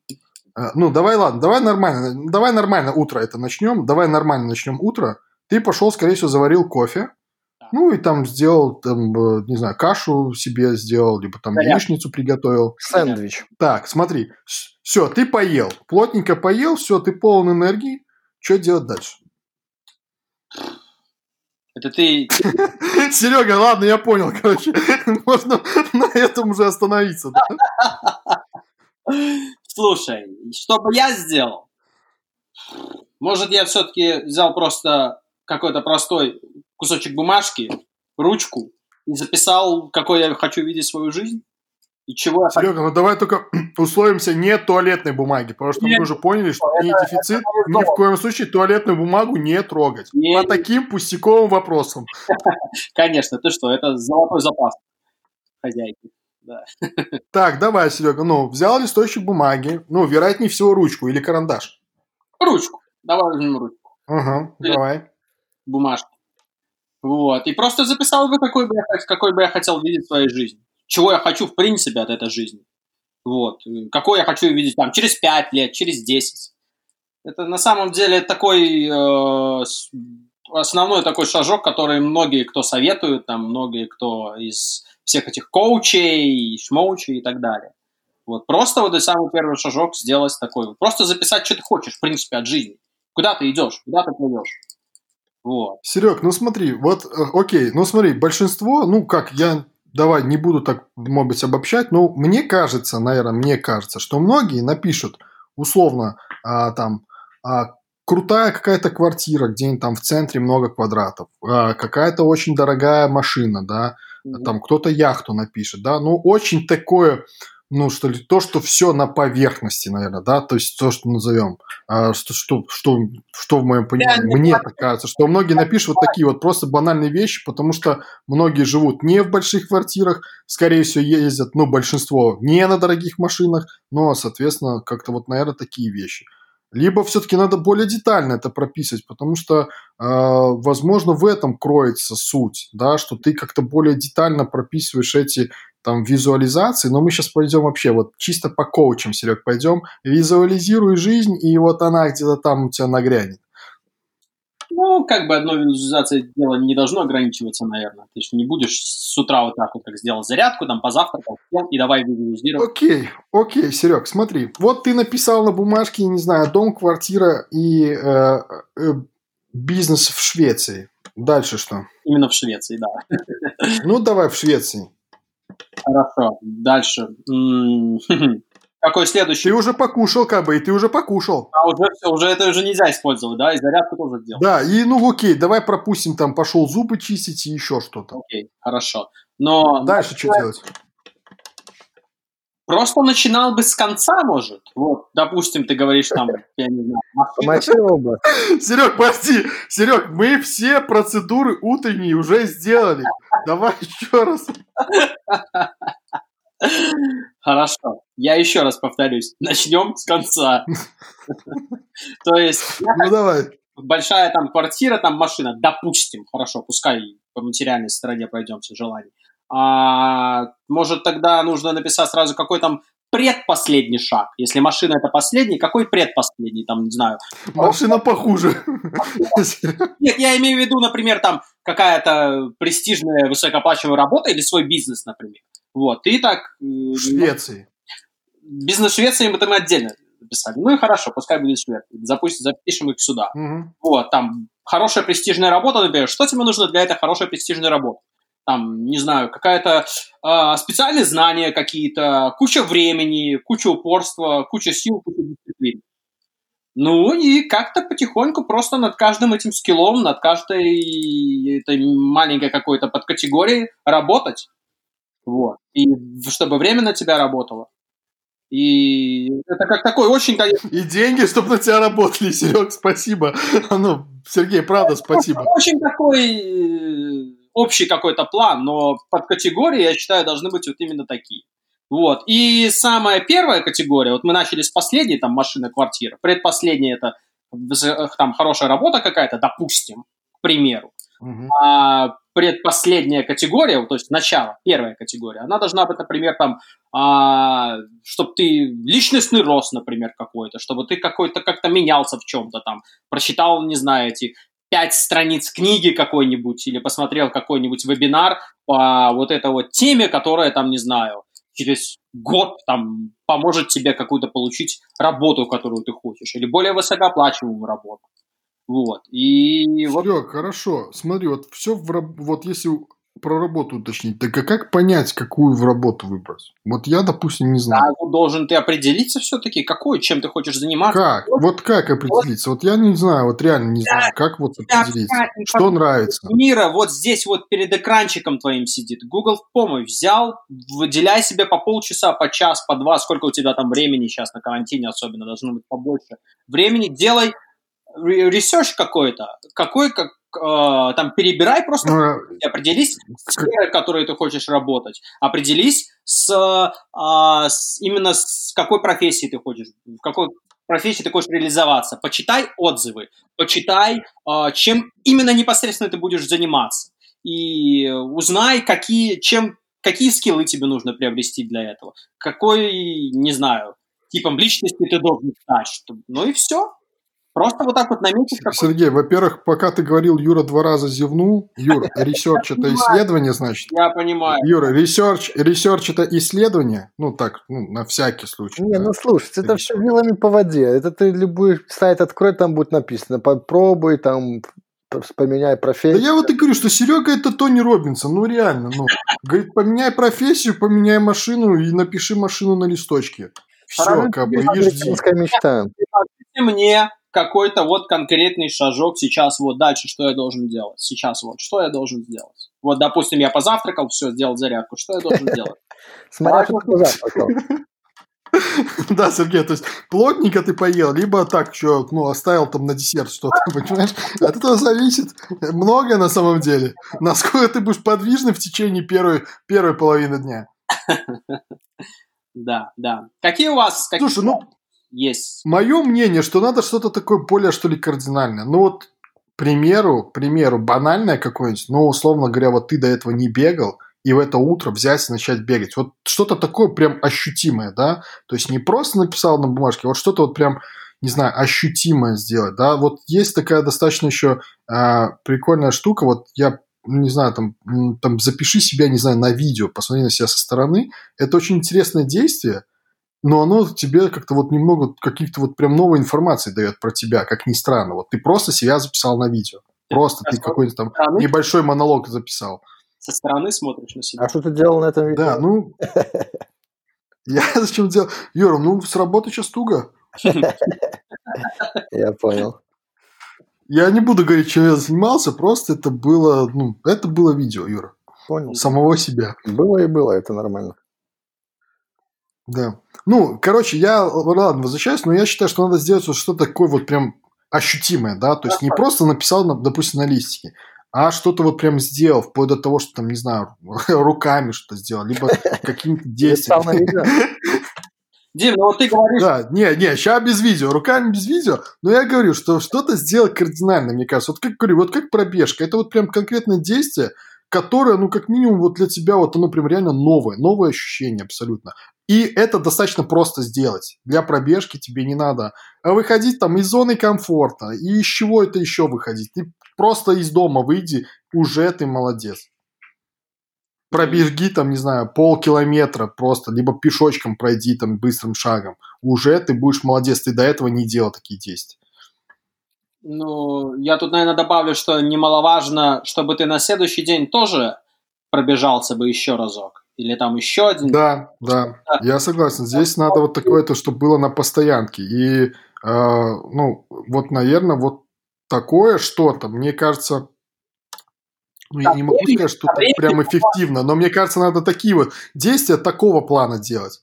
ну, давай, ладно, давай нормально, давай нормально утро это начнем, давай нормально начнем утро. Ты пошел, скорее всего, заварил кофе, ну, и там сделал, там, э, не знаю, кашу себе сделал, либо там Понятно. яичницу приготовил. Сэндвич. Так, смотри. Все, ты поел. Плотненько поел, все, ты полон энергии. Что делать дальше? Это ты... [laughs] Серега, ладно, я понял, [laughs] короче. Можно на этом уже остановиться. [laughs] Слушай, что бы я сделал? Может, я все-таки взял просто какой-то простой кусочек бумажки, ручку и записал, какой я хочу видеть свою жизнь. И чего Серега, ну давай только [clears throat] условимся не туалетной бумаги, потому что нет, мы уже поняли, что это, не дефицит, это ни в коем случае туалетную бумагу не трогать. Нет. По таким пустяковым вопросам. [laughs] Конечно, ты что, это золотой запас хозяйки. Да. [laughs] Так, давай, Серега, ну, взял листочек бумаги, ну, вероятнее всего, ручку или карандаш. Ручку. Давай возьмем ручку. Или давай. Бумажку. Вот. И просто записал бы, какой бы, я, какой бы я хотел видеть в своей жизни. Чего я хочу, в принципе, от этой жизни. Вот. Какой я хочу видеть там через 5 лет, через 10. Это на самом деле такой э, основной такой шажок, который многие кто советуют, там многие кто из всех этих коучей, шмоучей и так далее. Вот просто вот и самый первый шажок сделать такой. Просто записать, что ты хочешь, в принципе, от жизни. Куда ты идешь, куда ты плывешь. Вот. Серег, ну смотри, вот, э, окей, ну смотри, большинство, ну как, я давай не буду так, может быть, обобщать, но мне кажется, наверное, мне кажется, что многие напишут условно а, там а, крутая какая-то квартира, где-нибудь там в центре много квадратов, а, какая-то очень дорогая машина, да, mm-hmm. там кто-то яхту напишет, да, ну очень такое ну, что ли, то, что все на поверхности, наверное, да, то есть то, что назовем, а, что, что, что, что в моем понимании, мне так кажется, что многие напишут вот такие вот просто банальные вещи, потому что многие живут не в больших квартирах, скорее всего, ездят, ну, большинство не на дорогих машинах, но, соответственно, как-то вот, наверное, такие вещи. Либо все-таки надо более детально это прописывать, потому что, э, возможно, в этом кроется суть, да, что ты как-то более детально прописываешь эти там визуализации, но мы сейчас пойдем вообще вот чисто по коучам, Серег, пойдем, визуализируй жизнь, и вот она где-то там у тебя нагрянет. Ну, как бы одной визуализацией дело не должно ограничиваться, наверное. Ты же не будешь с утра вот так вот, как сделал зарядку, там позавтракал, и давай визуализировать. Окей, окей, Серег, смотри. Вот ты написал на бумажке, не знаю, дом, квартира и э, э, бизнес в Швеции. Дальше что? Именно в Швеции, да. Ну, давай в Швеции. Хорошо, дальше. [laughs] Какой следующий? Ты уже покушал, как бы, и ты уже покушал. А уже все, уже это уже нельзя использовать, да, и зарядку тоже сделал. Да, и ну окей, давай пропустим, там пошел зубы чистить и еще что-то. Окей, хорошо. Но... Дальше что делать? Просто начинал бы с конца, может. Вот, допустим, ты говоришь там, [laughs] я не знаю, бы. [laughs] Серег, подожди. Серег, мы все процедуры утренние уже сделали. Давай еще раз. [laughs] Хорошо. Я еще раз повторюсь. Начнем с конца. То есть Ну давай. большая там квартира, там машина, допустим, хорошо, пускай по материальной стороне пройдемся желаний. А, может, тогда нужно написать сразу, какой там предпоследний шаг. Если машина это последний, какой предпоследний, там, не знаю. Машина похуже. Нет, я имею в виду, например, там какая-то престижная высокооплачиваемая работа или свой бизнес, например. Вот, и так... э, В Швеции. Бизнес Швеции мы там отдельно написали. Ну и хорошо, пускай будет Швеция. Запустим, запишем их сюда. Мгм. Вот, там хорошая престижная работа, например. Что тебе нужно для этой хорошей престижной работы? Там, не знаю, какая-то а, специальные знания какие-то, куча времени, куча упорства, куча сил, куча дисциплин. Ну и как-то потихоньку просто над каждым этим скиллом, над каждой этой маленькой какой-то подкатегорией работать. Вот. И чтобы время на тебя работало. И это как такой очень, конечно, И деньги, чтобы на тебя работали, Серег, спасибо. [laughs] Ну, Сергей, правда, спасибо. Очень такой э, общий какой-то план, но под категории, я считаю, должны быть вот именно такие. Вот. И самая первая категория, вот мы начали с последней, там, машина, квартира. Предпоследняя это там хорошая работа какая-то, допустим, к примеру. Мгм. А предпоследняя категория, то есть начало, первая категория, она должна быть, например, там, чтобы ты личностный рост, например, какой-то, чтобы ты какой-то как-то менялся в чем-то там, прочитал, не знаю, эти пять страниц книги какой-нибудь или посмотрел какой-нибудь вебинар по вот этой вот теме, которая там, не знаю, через год там поможет тебе какую-то получить работу, которую ты хочешь, или более высокооплачиваемую работу. Вот. И вот Серег, хорошо. Смотри, вот все в вот если про работу уточнить, так а как понять, какую в работу выбрать? Вот я, допустим, не знаю. Да, вот должен ты определиться все-таки, какой, чем ты хочешь заниматься. Как? Вот как определиться? Вот я не знаю, вот реально не знаю, как вот Да, определиться. Катя, Что нравится? Мира вот здесь вот перед экранчиком твоим сидит. Google в помощь взял, выделяй себе по полчаса, по час, по два, сколько у тебя там времени сейчас на карантине особенно, должно быть побольше. Времени делай ре- research какой-то, какой, как, э, там перебирай просто Ну, и определись с сферой, в которой ты хочешь работать. Определись с, а, с- именно с какой профессией ты хочешь, в какой профессии ты хочешь реализоваться. Почитай отзывы, почитай, а, чем именно непосредственно ты будешь заниматься. И узнай, какие, чем, какие skill ы тебе нужно приобрести для этого. Какой, не знаю, типом личности ты должен стать. Ну и все. Просто вот так вот наметить какой Сергей, во-первых, пока ты говорил, Юра два раза зевнул. Юр, [laughs] research это исследование, значит? Я понимаю. Юра, research, research это исследование? Ну, так, ну, на всякий случай. Не, да. ну слушай, это все вилами по воде. Это ты любой сайт открой, там будет написано, попробуй, там, поменяй Да профессию. я вот и говорю, что Серега это Тони Робинсон, ну реально, ну. Говорит, поменяй профессию, поменяй машину и напиши машину на листочке. Все, как бы, и жди. Мечта. Мне какой-то вот конкретный шажок сейчас вот дальше, что я должен делать. Сейчас вот, что я должен сделать. Вот, допустим, я позавтракал, все, сделал зарядку. Что я должен [laughs] делать? Смотря что ты завтракал. [laughs] Да, Сергей, то есть плотненько ты поел, либо так, что, ну, оставил там на десерт что-то, [laughs] понимаешь? От этого зависит многое на самом деле. Насколько ты будешь подвижный в течение первой, первой половины дня. Да, да. Какие у вас Слушай, ну, есть? Мое мнение, что надо что-то такое более, что ли, кардинальное. Ну вот, к примеру, к примеру, банальное какое-нибудь, ну, условно говоря, вот ты до этого не бегал, и в это утро взять и начать бегать. Вот что-то такое прям ощутимое, да? То есть не просто написал на бумажке, вот что-то вот прям, не знаю, ощутимое сделать, да? Вот есть такая достаточно еще а, прикольная штука, вот я не знаю, там, там запиши себя, не знаю, на видео, посмотри на себя со стороны. Это очень интересное действие, но оно тебе как-то вот немного каких-то вот прям новой информации дает про тебя, как ни странно. Вот ты просто себя записал на видео. Просто ты какой-то там стороны? небольшой монолог записал. Со стороны смотришь на себя. А что ты делал на этом видео? Да, ну... [laughs] Я зачем делал? Юра, ну с работы сейчас туго. [laughs] Я понял. Я не буду говорить, чем я занимался, просто это было, ну, это было видео, Юра. Понял. Самого себя. Было и было, это нормально. Да. Ну, короче, я, ладно, возвращаюсь, но я считаю, что надо сделать вот что-то такое вот прям ощутимое, да, то есть не просто написал, допустим, на листике, а что-то вот прям сделал, вплоть до того, что там, не знаю, [laughs] руками что-то сделал, либо [laughs] какими-то действиями. [laughs] Дим, ну вот ты говоришь... Да, не, не, сейчас без видео, руками без видео, но я говорю, что что-то сделать кардинально, мне кажется. Вот как говорю, вот как пробежка, это вот прям конкретное действие, которое, ну, как минимум, вот для тебя вот оно прям реально новое, новое ощущение абсолютно. И это достаточно просто сделать. Для пробежки тебе не надо выходить там из зоны комфорта. И из чего это еще выходить? Ты просто из дома выйди, уже ты молодец пробежги там, не знаю, полкилометра просто, либо пешочком пройди там быстрым шагом, уже ты будешь молодец, ты до этого не делал такие действия. Ну, я тут, наверное, добавлю, что немаловажно, чтобы ты на следующий день тоже пробежался бы еще разок. Или там еще один. Да, да, да. я согласен. Здесь да. надо вот такое-то, чтобы было на постоянке. И, э, ну, вот, наверное, вот такое что-то, мне кажется, ну, я не могу сказать, что это прям эффективно, но мне кажется, надо такие вот действия такого плана делать.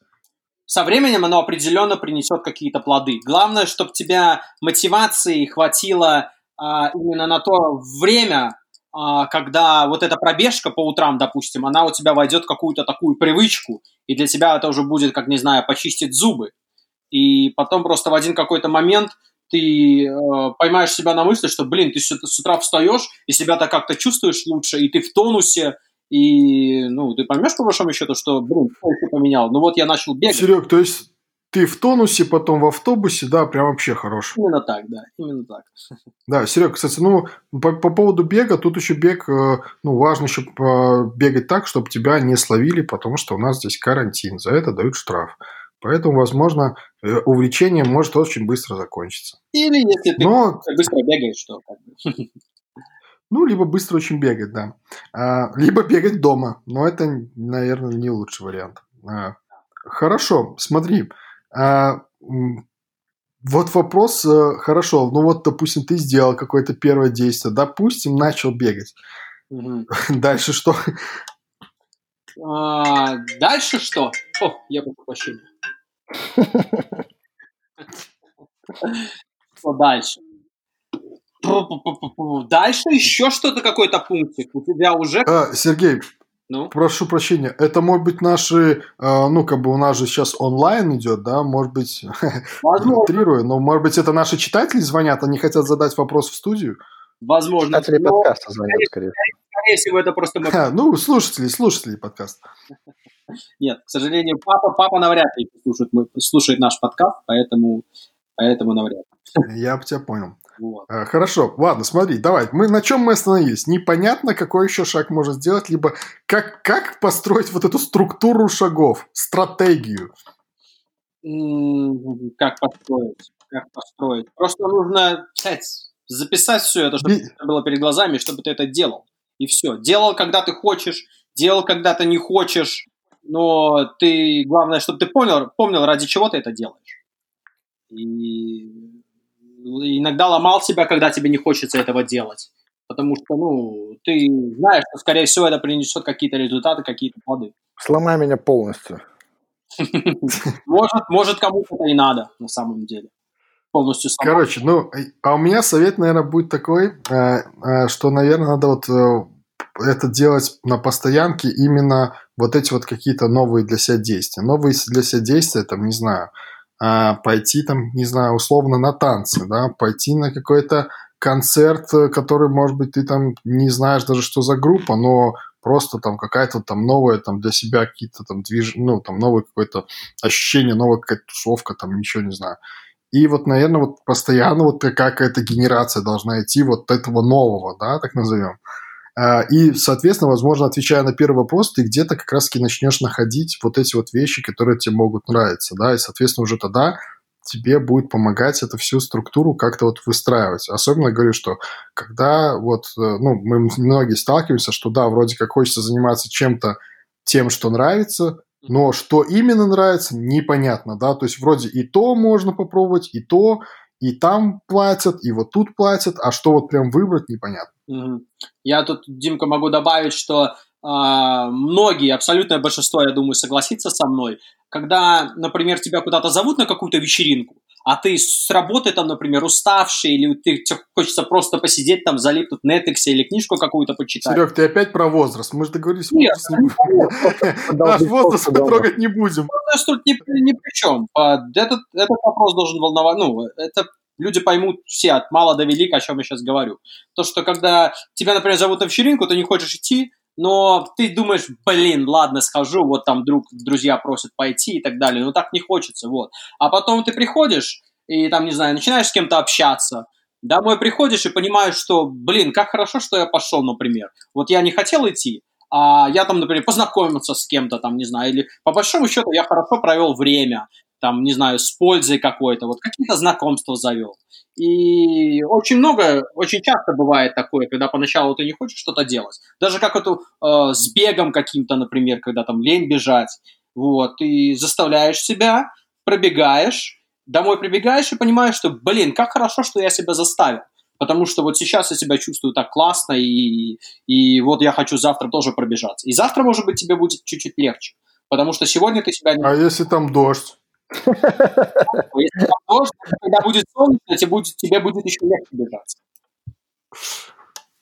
Со временем оно определенно принесет какие-то плоды. Главное, чтобы тебя мотивации хватило а, именно на то время, а, когда вот эта пробежка по утрам, допустим, она у тебя войдет в какую-то такую привычку, и для тебя это уже будет, как, не знаю, почистить зубы. И потом просто в один какой-то момент ты э, поймаешь себя на мысли, что, блин, ты с, утра встаешь и себя-то как-то чувствуешь лучше, и ты в тонусе, и, ну, ты поймешь, по большому счету, что, блин, что еще поменял? Ну вот я начал бегать. Серег, то есть ты в тонусе, потом в автобусе, да, прям вообще хорош. Именно так, да, именно так. [laughs] Да, Серег, кстати, ну, по, по поводу бега, тут еще бег, э, ну, важно еще бегать так, чтобы тебя не словили, потому что у нас здесь карантин, за это дают штраф. Поэтому, возможно, э, увлечение может очень быстро закончиться. Или если ты Но... быстро бегаешь, то как бы. [laughs] Ну, либо быстро очень бегать, да. А, либо бегать дома. Но это, наверное, не лучший вариант. А, хорошо, смотри. А, вот вопрос, э, хорошо, ну вот, допустим, ты сделал какое-то первое действие, допустим, начал бегать. Угу. [laughs] Дальше что? А, дальше что? О, я прошу прощения. [laughs] Что дальше? Дальше еще что-то, какой-то пунктик. У тебя уже... А, Сергей, ну? Прошу прощения, это может быть наши, э, ну, как бы у нас же сейчас онлайн идет, да, может быть, [laughs] утрирую, но может быть это наши читатели звонят, они хотят задать вопрос в студию? Возможно. Читатели но... подкаста звонят, скорее. Скорее всего, это просто... А, ну, слушатели, слушатели подкаста. [laughs] Нет, к сожалению, папа, папа навряд ли слушает, слушает наш подкаст, поэтому, поэтому навряд ли. Я бы тебя понял. Вот. А, хорошо, ладно, смотри, давай. Мы на чем мы остановились? Непонятно, какой еще шаг можно сделать, либо как, как построить вот эту структуру шагов, стратегию. Как построить? Как построить? Просто нужно взять, записать все это, чтобы это было перед глазами, чтобы ты это делал. И все. Делал, когда ты хочешь, делал, когда ты не хочешь, но ты, главное, чтобы ты понял, помнил, ради чего ты это делаешь. И иногда ломал себя, когда тебе не хочется этого делать. Потому что, ну, ты знаешь, что, скорее всего, это принесет какие-то результаты, какие-то плоды. Сломай меня полностью. [laughs] Может, может кому-то это и надо, на самом деле. Полностью сломать. Короче, ну, а у меня совет, наверное, будет такой, э, э, что, наверное, надо вот э, это делать на постоянке именно вот эти вот какие-то новые для себя действия. Новые для себя действия, там, не знаю, а, пойти там, не знаю, условно на танцы, да, пойти на какой-то концерт, который, может быть, ты там не знаешь даже, что за группа, но просто там какая-то там новая там для себя какие-то там движ... ну, там новое какое-то ощущение, новая какая-то тусовка, там ничего не знаю. И вот, наверное, вот постоянно вот какая-то генерация должна идти вот этого нового, да, так назовем. А, и, соответственно, возможно, отвечая на первый вопрос, ты где-то как раз-таки начнешь находить вот эти вот вещи, которые тебе могут нравиться, да, и, соответственно, уже тогда тебе будет помогать эту всю структуру как-то вот выстраивать. Особенно говорю, что когда вот, э, ну, мы многие сталкиваемся, что да, вроде как хочется заниматься чем-то тем, что нравится, но что именно нравится, непонятно, да, то есть вроде и то можно попробовать, и то, и там платят, и вот тут платят, а что вот прям выбрать, непонятно. Я тут, Димка, могу добавить, что а, многие, абсолютное большинство, я думаю, согласится со мной, когда, например, тебя куда-то зовут на какую-то вечеринку, а ты с работы там, например, уставший, или ты, тебе хочется просто посидеть там, залипнуть Netflix или книжку какую-то почитать. Серег, ты опять про возраст. Мы же договорились, Нет, Наш возраст мы трогать не будем. Возраст тут ни, при чем. Этот, этот вопрос должен волновать. Ну, это люди поймут все от мала до велика, о чем я сейчас говорю. То, что когда тебя, например, зовут на вечеринку, ты не хочешь идти, но ты думаешь, блин, ладно, схожу, вот там друг, друзья просят пойти и так далее, но так не хочется, вот. А потом ты приходишь и там, не знаю, начинаешь с кем-то общаться, домой приходишь и понимаешь, что, блин, как хорошо, что я пошел, например. Вот я не хотел идти, а я там, например, познакомился с кем-то там, не знаю, или по большому счету я хорошо провел время, там, не знаю, с пользой какой-то, вот какие-то знакомства завел. И очень много, очень часто бывает такое, когда поначалу ты не хочешь что-то делать. Даже как это э, с бегом каким-то, например, когда там лень бежать. Вот, ты заставляешь себя, пробегаешь, домой прибегаешь и понимаешь, что, блин, как хорошо, что я себя заставил. Потому что вот сейчас я себя чувствую так классно, и, и вот я хочу завтра тоже пробежаться. И завтра, может быть, тебе будет чуть-чуть легче. Потому что сегодня ты себя... А если там дождь? [laughs] Если дождь, когда будет солнечно, тебе будет, тебе будет еще легче бежаться.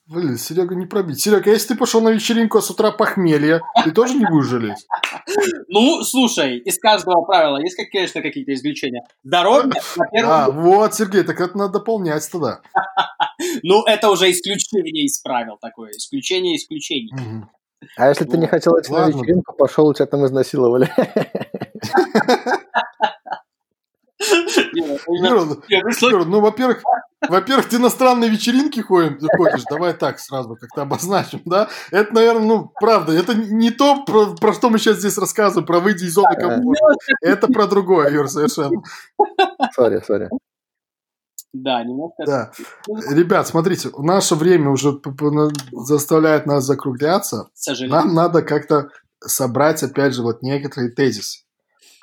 Блин, Серега не пробить. Серега, если ты пошел на вечеринку, а с утра похмелье, ты тоже не будешь жалеть? [laughs] Ну, слушай, из каждого правила есть, конечно, какие-то исключения. Здоровье, [laughs] во-первых... А, вот, Сергей, так это надо дополнять тогда. Ну, это уже исключение из правил такое. Исключение исключений. А если ты не хотел идти на вечеринку, пошел, у тебя там изнасиловали. Юра, ну, во-первых, во-первых, ты на странные вечеринки ходишь, давай так сразу как-то обозначим, да? Это, наверное, ну, правда, это не то, про, про что мы сейчас здесь рассказываем, про выйти из зоны комфорта. Это про другое, Юр, совершенно. Сори, сори. Да, немножко. Да. Ребят, смотрите, наше время уже заставляет нас закругляться. Нам надо как-то собрать, опять же, вот некоторые тезисы.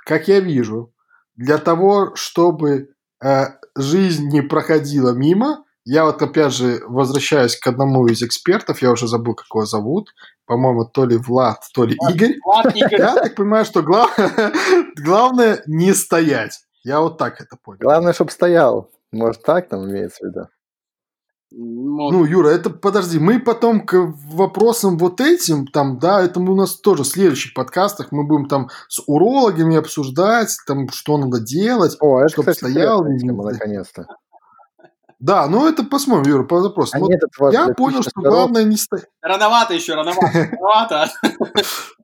Как я вижу, для того, чтобы э, жизнь не проходила мимо, я вот опять же возвращаюсь к одному из экспертов, я уже забыл, как его зовут, по-моему, то ли Влад, то ли Влад, Игорь. Влад, [laughs] Игорь. Я так понимаю, что глав... [laughs] главное не стоять. Я вот так это понял. Главное, чтобы стоял. Может, так там имеется в виду? Ну, Юра, это подожди, мы потом к вопросам вот этим, там, да, это у нас тоже в следующих подкастах мы будем там с урологами обсуждать, там, что надо делать, О, это, чтобы кстати, стоял. Тема, наконец-то. Да, ну это посмотрим, Юра, по запросу. А вот я понял, что главное не стоять. Рановато еще, рановато, [laughs] рановато.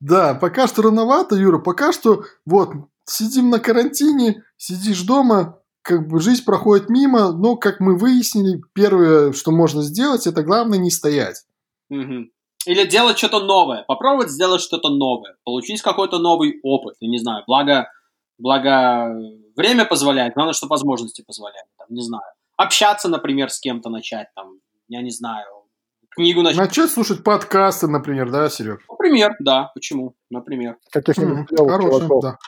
Да, пока что рановато, Юра, пока что вот сидим на карантине, сидишь дома, как бы жизнь проходит мимо, но, как мы выяснили, первое, что можно сделать, это главное не стоять. Угу. Или делать что-то новое, попробовать сделать что-то новое, получить какой-то новый опыт, я не знаю, благо, благо время позволяет, главное, что возможности позволяют, там, не знаю, общаться, например, с кем-то начать, там, я не знаю, книгу начать. Начать слушать подкасты, например, да, Серег? Например, да, почему, например. Каких-нибудь mm, хороших, да.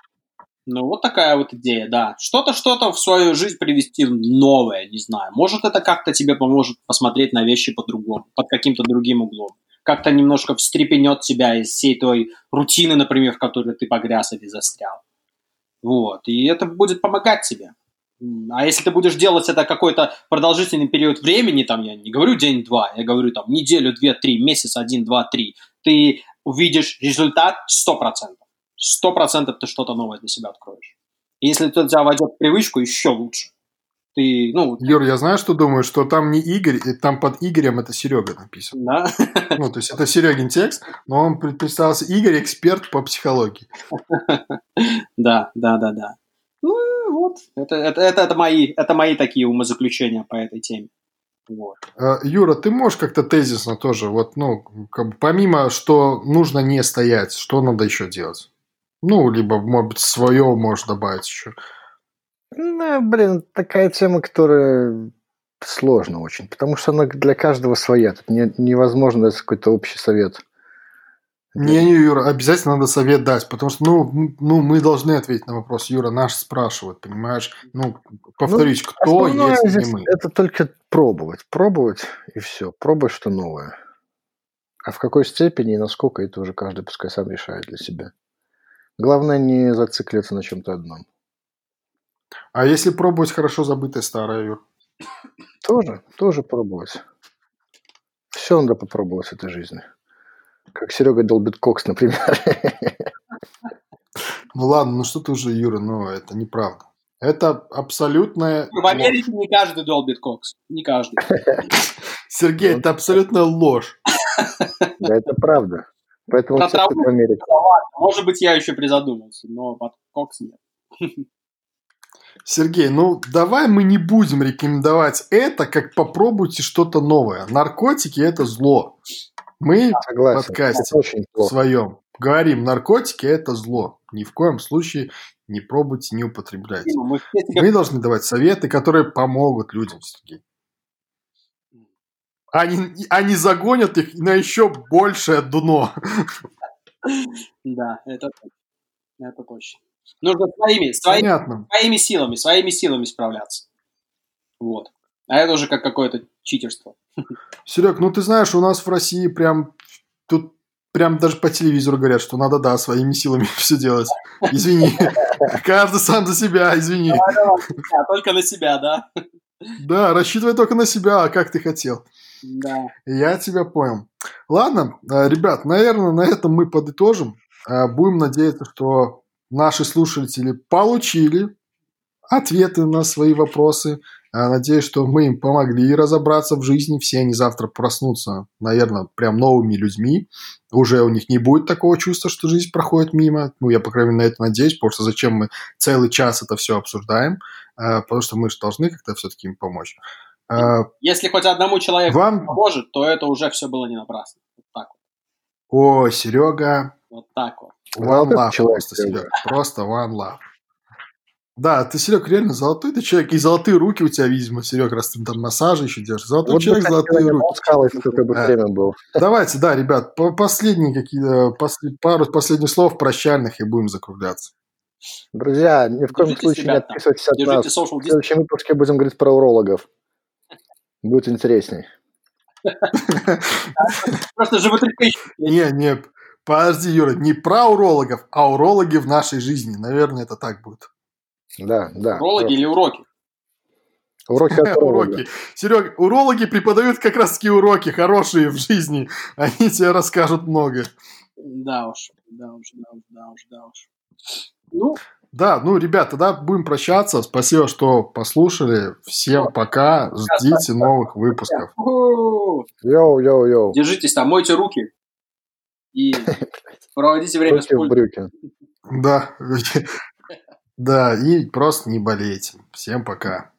Ну, вот такая вот идея, да. Что-то, что-то в свою жизнь привести новое, не знаю. Может, это как-то тебе поможет посмотреть на вещи по-другому, под каким-то другим углом. Как-то немножко встрепенет тебя из всей той рутины, например, в которой ты погряз или застрял. Вот. И это будет помогать тебе. А если ты будешь делать это какой-то продолжительный период времени, там, я не говорю день-два, я говорю там неделю, две, три, месяц, один, два, три, ты увидишь результат сто процентов сто процентов ты что-то новое для себя откроешь. И если это тебя войдет в привычку, еще лучше. Ты, ну... Юр, я знаю, что думаю, что там не Игорь, там под Игорем это Серега написано. Да? [laughs] Ну, то есть это Серегин текст, но он представился Игорь, эксперт по психологии. [laughs] Да, да, да, да. Ну, вот. Это, это, это, это, мои, это мои такие умозаключения по этой теме. Вот. Э, Юра, ты можешь как-то тезисно тоже, вот, ну, как бы помимо, что нужно не стоять, что надо еще делать? Ну, либо, может быть, свое можешь добавить еще. Ну, блин, такая тема, которая сложно очень, потому что она для каждого своя. Тут не, невозможно дать какой-то общий совет. Не, не, Юра, обязательно надо совет дать, потому что, ну, ну, мы должны ответить на вопрос. Юра, наш спрашивает, понимаешь? Ну, повторюсь, ну, кто, если не мы? Это только пробовать, пробовать и все, пробовать что новое. А в какой степени и насколько это уже каждый пускай сам решает для себя. Главное не зацикливаться на чем-то одном. А если пробовать хорошо забытое старое, Юр? Тоже, тоже пробовать. Все надо попробовать в этой жизни. Как Серега долбит кокс, например. [laughs] Ну ладно, ну что ты уже, Юра, ну это неправда. Это абсолютная... В Америке не каждый долбит кокс. Не каждый. [laughs] Сергей, это абсолютная ложь. [laughs] Да, это правда. Поэтому Про все траву в Америке. Может быть, я еще призадумался, но под кокс нет. Сергей, ну давай мы не будем рекомендовать это, как попробуйте что-то новое. Наркотики – это зло. Мы в Согласен. подкасте Это очень в своем говорим, наркотики – это зло. Ни в коем случае не пробуйте, не употребляйте. Мы. Мы должны давать советы, которые помогут людям, Сергей. Они, они загонят их на еще большее дно. Да, это. Это точно. Нужно своими, своими, Понятно. своими силами, своими силами справляться. Вот. А это уже как какое-то читерство. Серег, ну ты знаешь, у нас в России прям тут прям даже по телевизору говорят, что надо, да, своими силами [laughs] все делать. Извини. Каждый сам за себя, извини. Только на себя, да? Да, рассчитывай только на себя, а как ты хотел. Да. Я тебя понял. Ладно, э, ребят, наверное, на этом мы подытожим. Э, Будем надеяться, что наши слушатели получили ответы на свои вопросы. Э, Надеюсь, что мы им помогли разобраться в жизни. Все они завтра проснутся, наверное, прям новыми людьми. Уже у них не будет такого чувства, что жизнь проходит мимо. Ну, я, по крайней мере, на это надеюсь, потому что зачем мы целый час это все обсуждаем? Потому что мы же должны как-то все-таки им помочь. Э, Если хоть одному человеку Вам... поможет, то это уже все было не напрасно. Вот так вот. О, Серега, Вот так вот. One love человек, просто, Серег. Просто one love. Да, ты, Серег, реально золотой ты человек. И золотые руки у тебя, видимо, Серег, раз ты там массажи еще держишь. Золотой Вот человек, золотые руки. пускал, если только бы Да. время было. Давайте, да, ребят, по- последние какие-то, после- пару последних слов прощальных и будем закругляться. Друзья, ни в коем Держитесь, случае не ребята. отписывайтесь от Держите нас. В следующем выпуске будем говорить про урологов. Будет интересней. Просто животрепещущие. Не, не, подожди, Юра, не про урологов, а урологи в нашей жизни. Наверное, это так будет. Да, да. Урологи или уроки? Уроки от. [laughs] Уроки. Серег, урологи преподают как раз таки уроки хорошие в жизни. Они тебе расскажут много. Да уж, да уж, да уж, да уж, да уж. Ну, Да, ну, ребят, тогда будем прощаться. Спасибо, что послушали. Всем пока. Ждите новых выпусков. Yo-yo-yo. держитесь там, мойте руки и [laughs] проводите время с Руки в пультом. брюки. Да. [laughs] Да, и просто не болейте. Всем пока.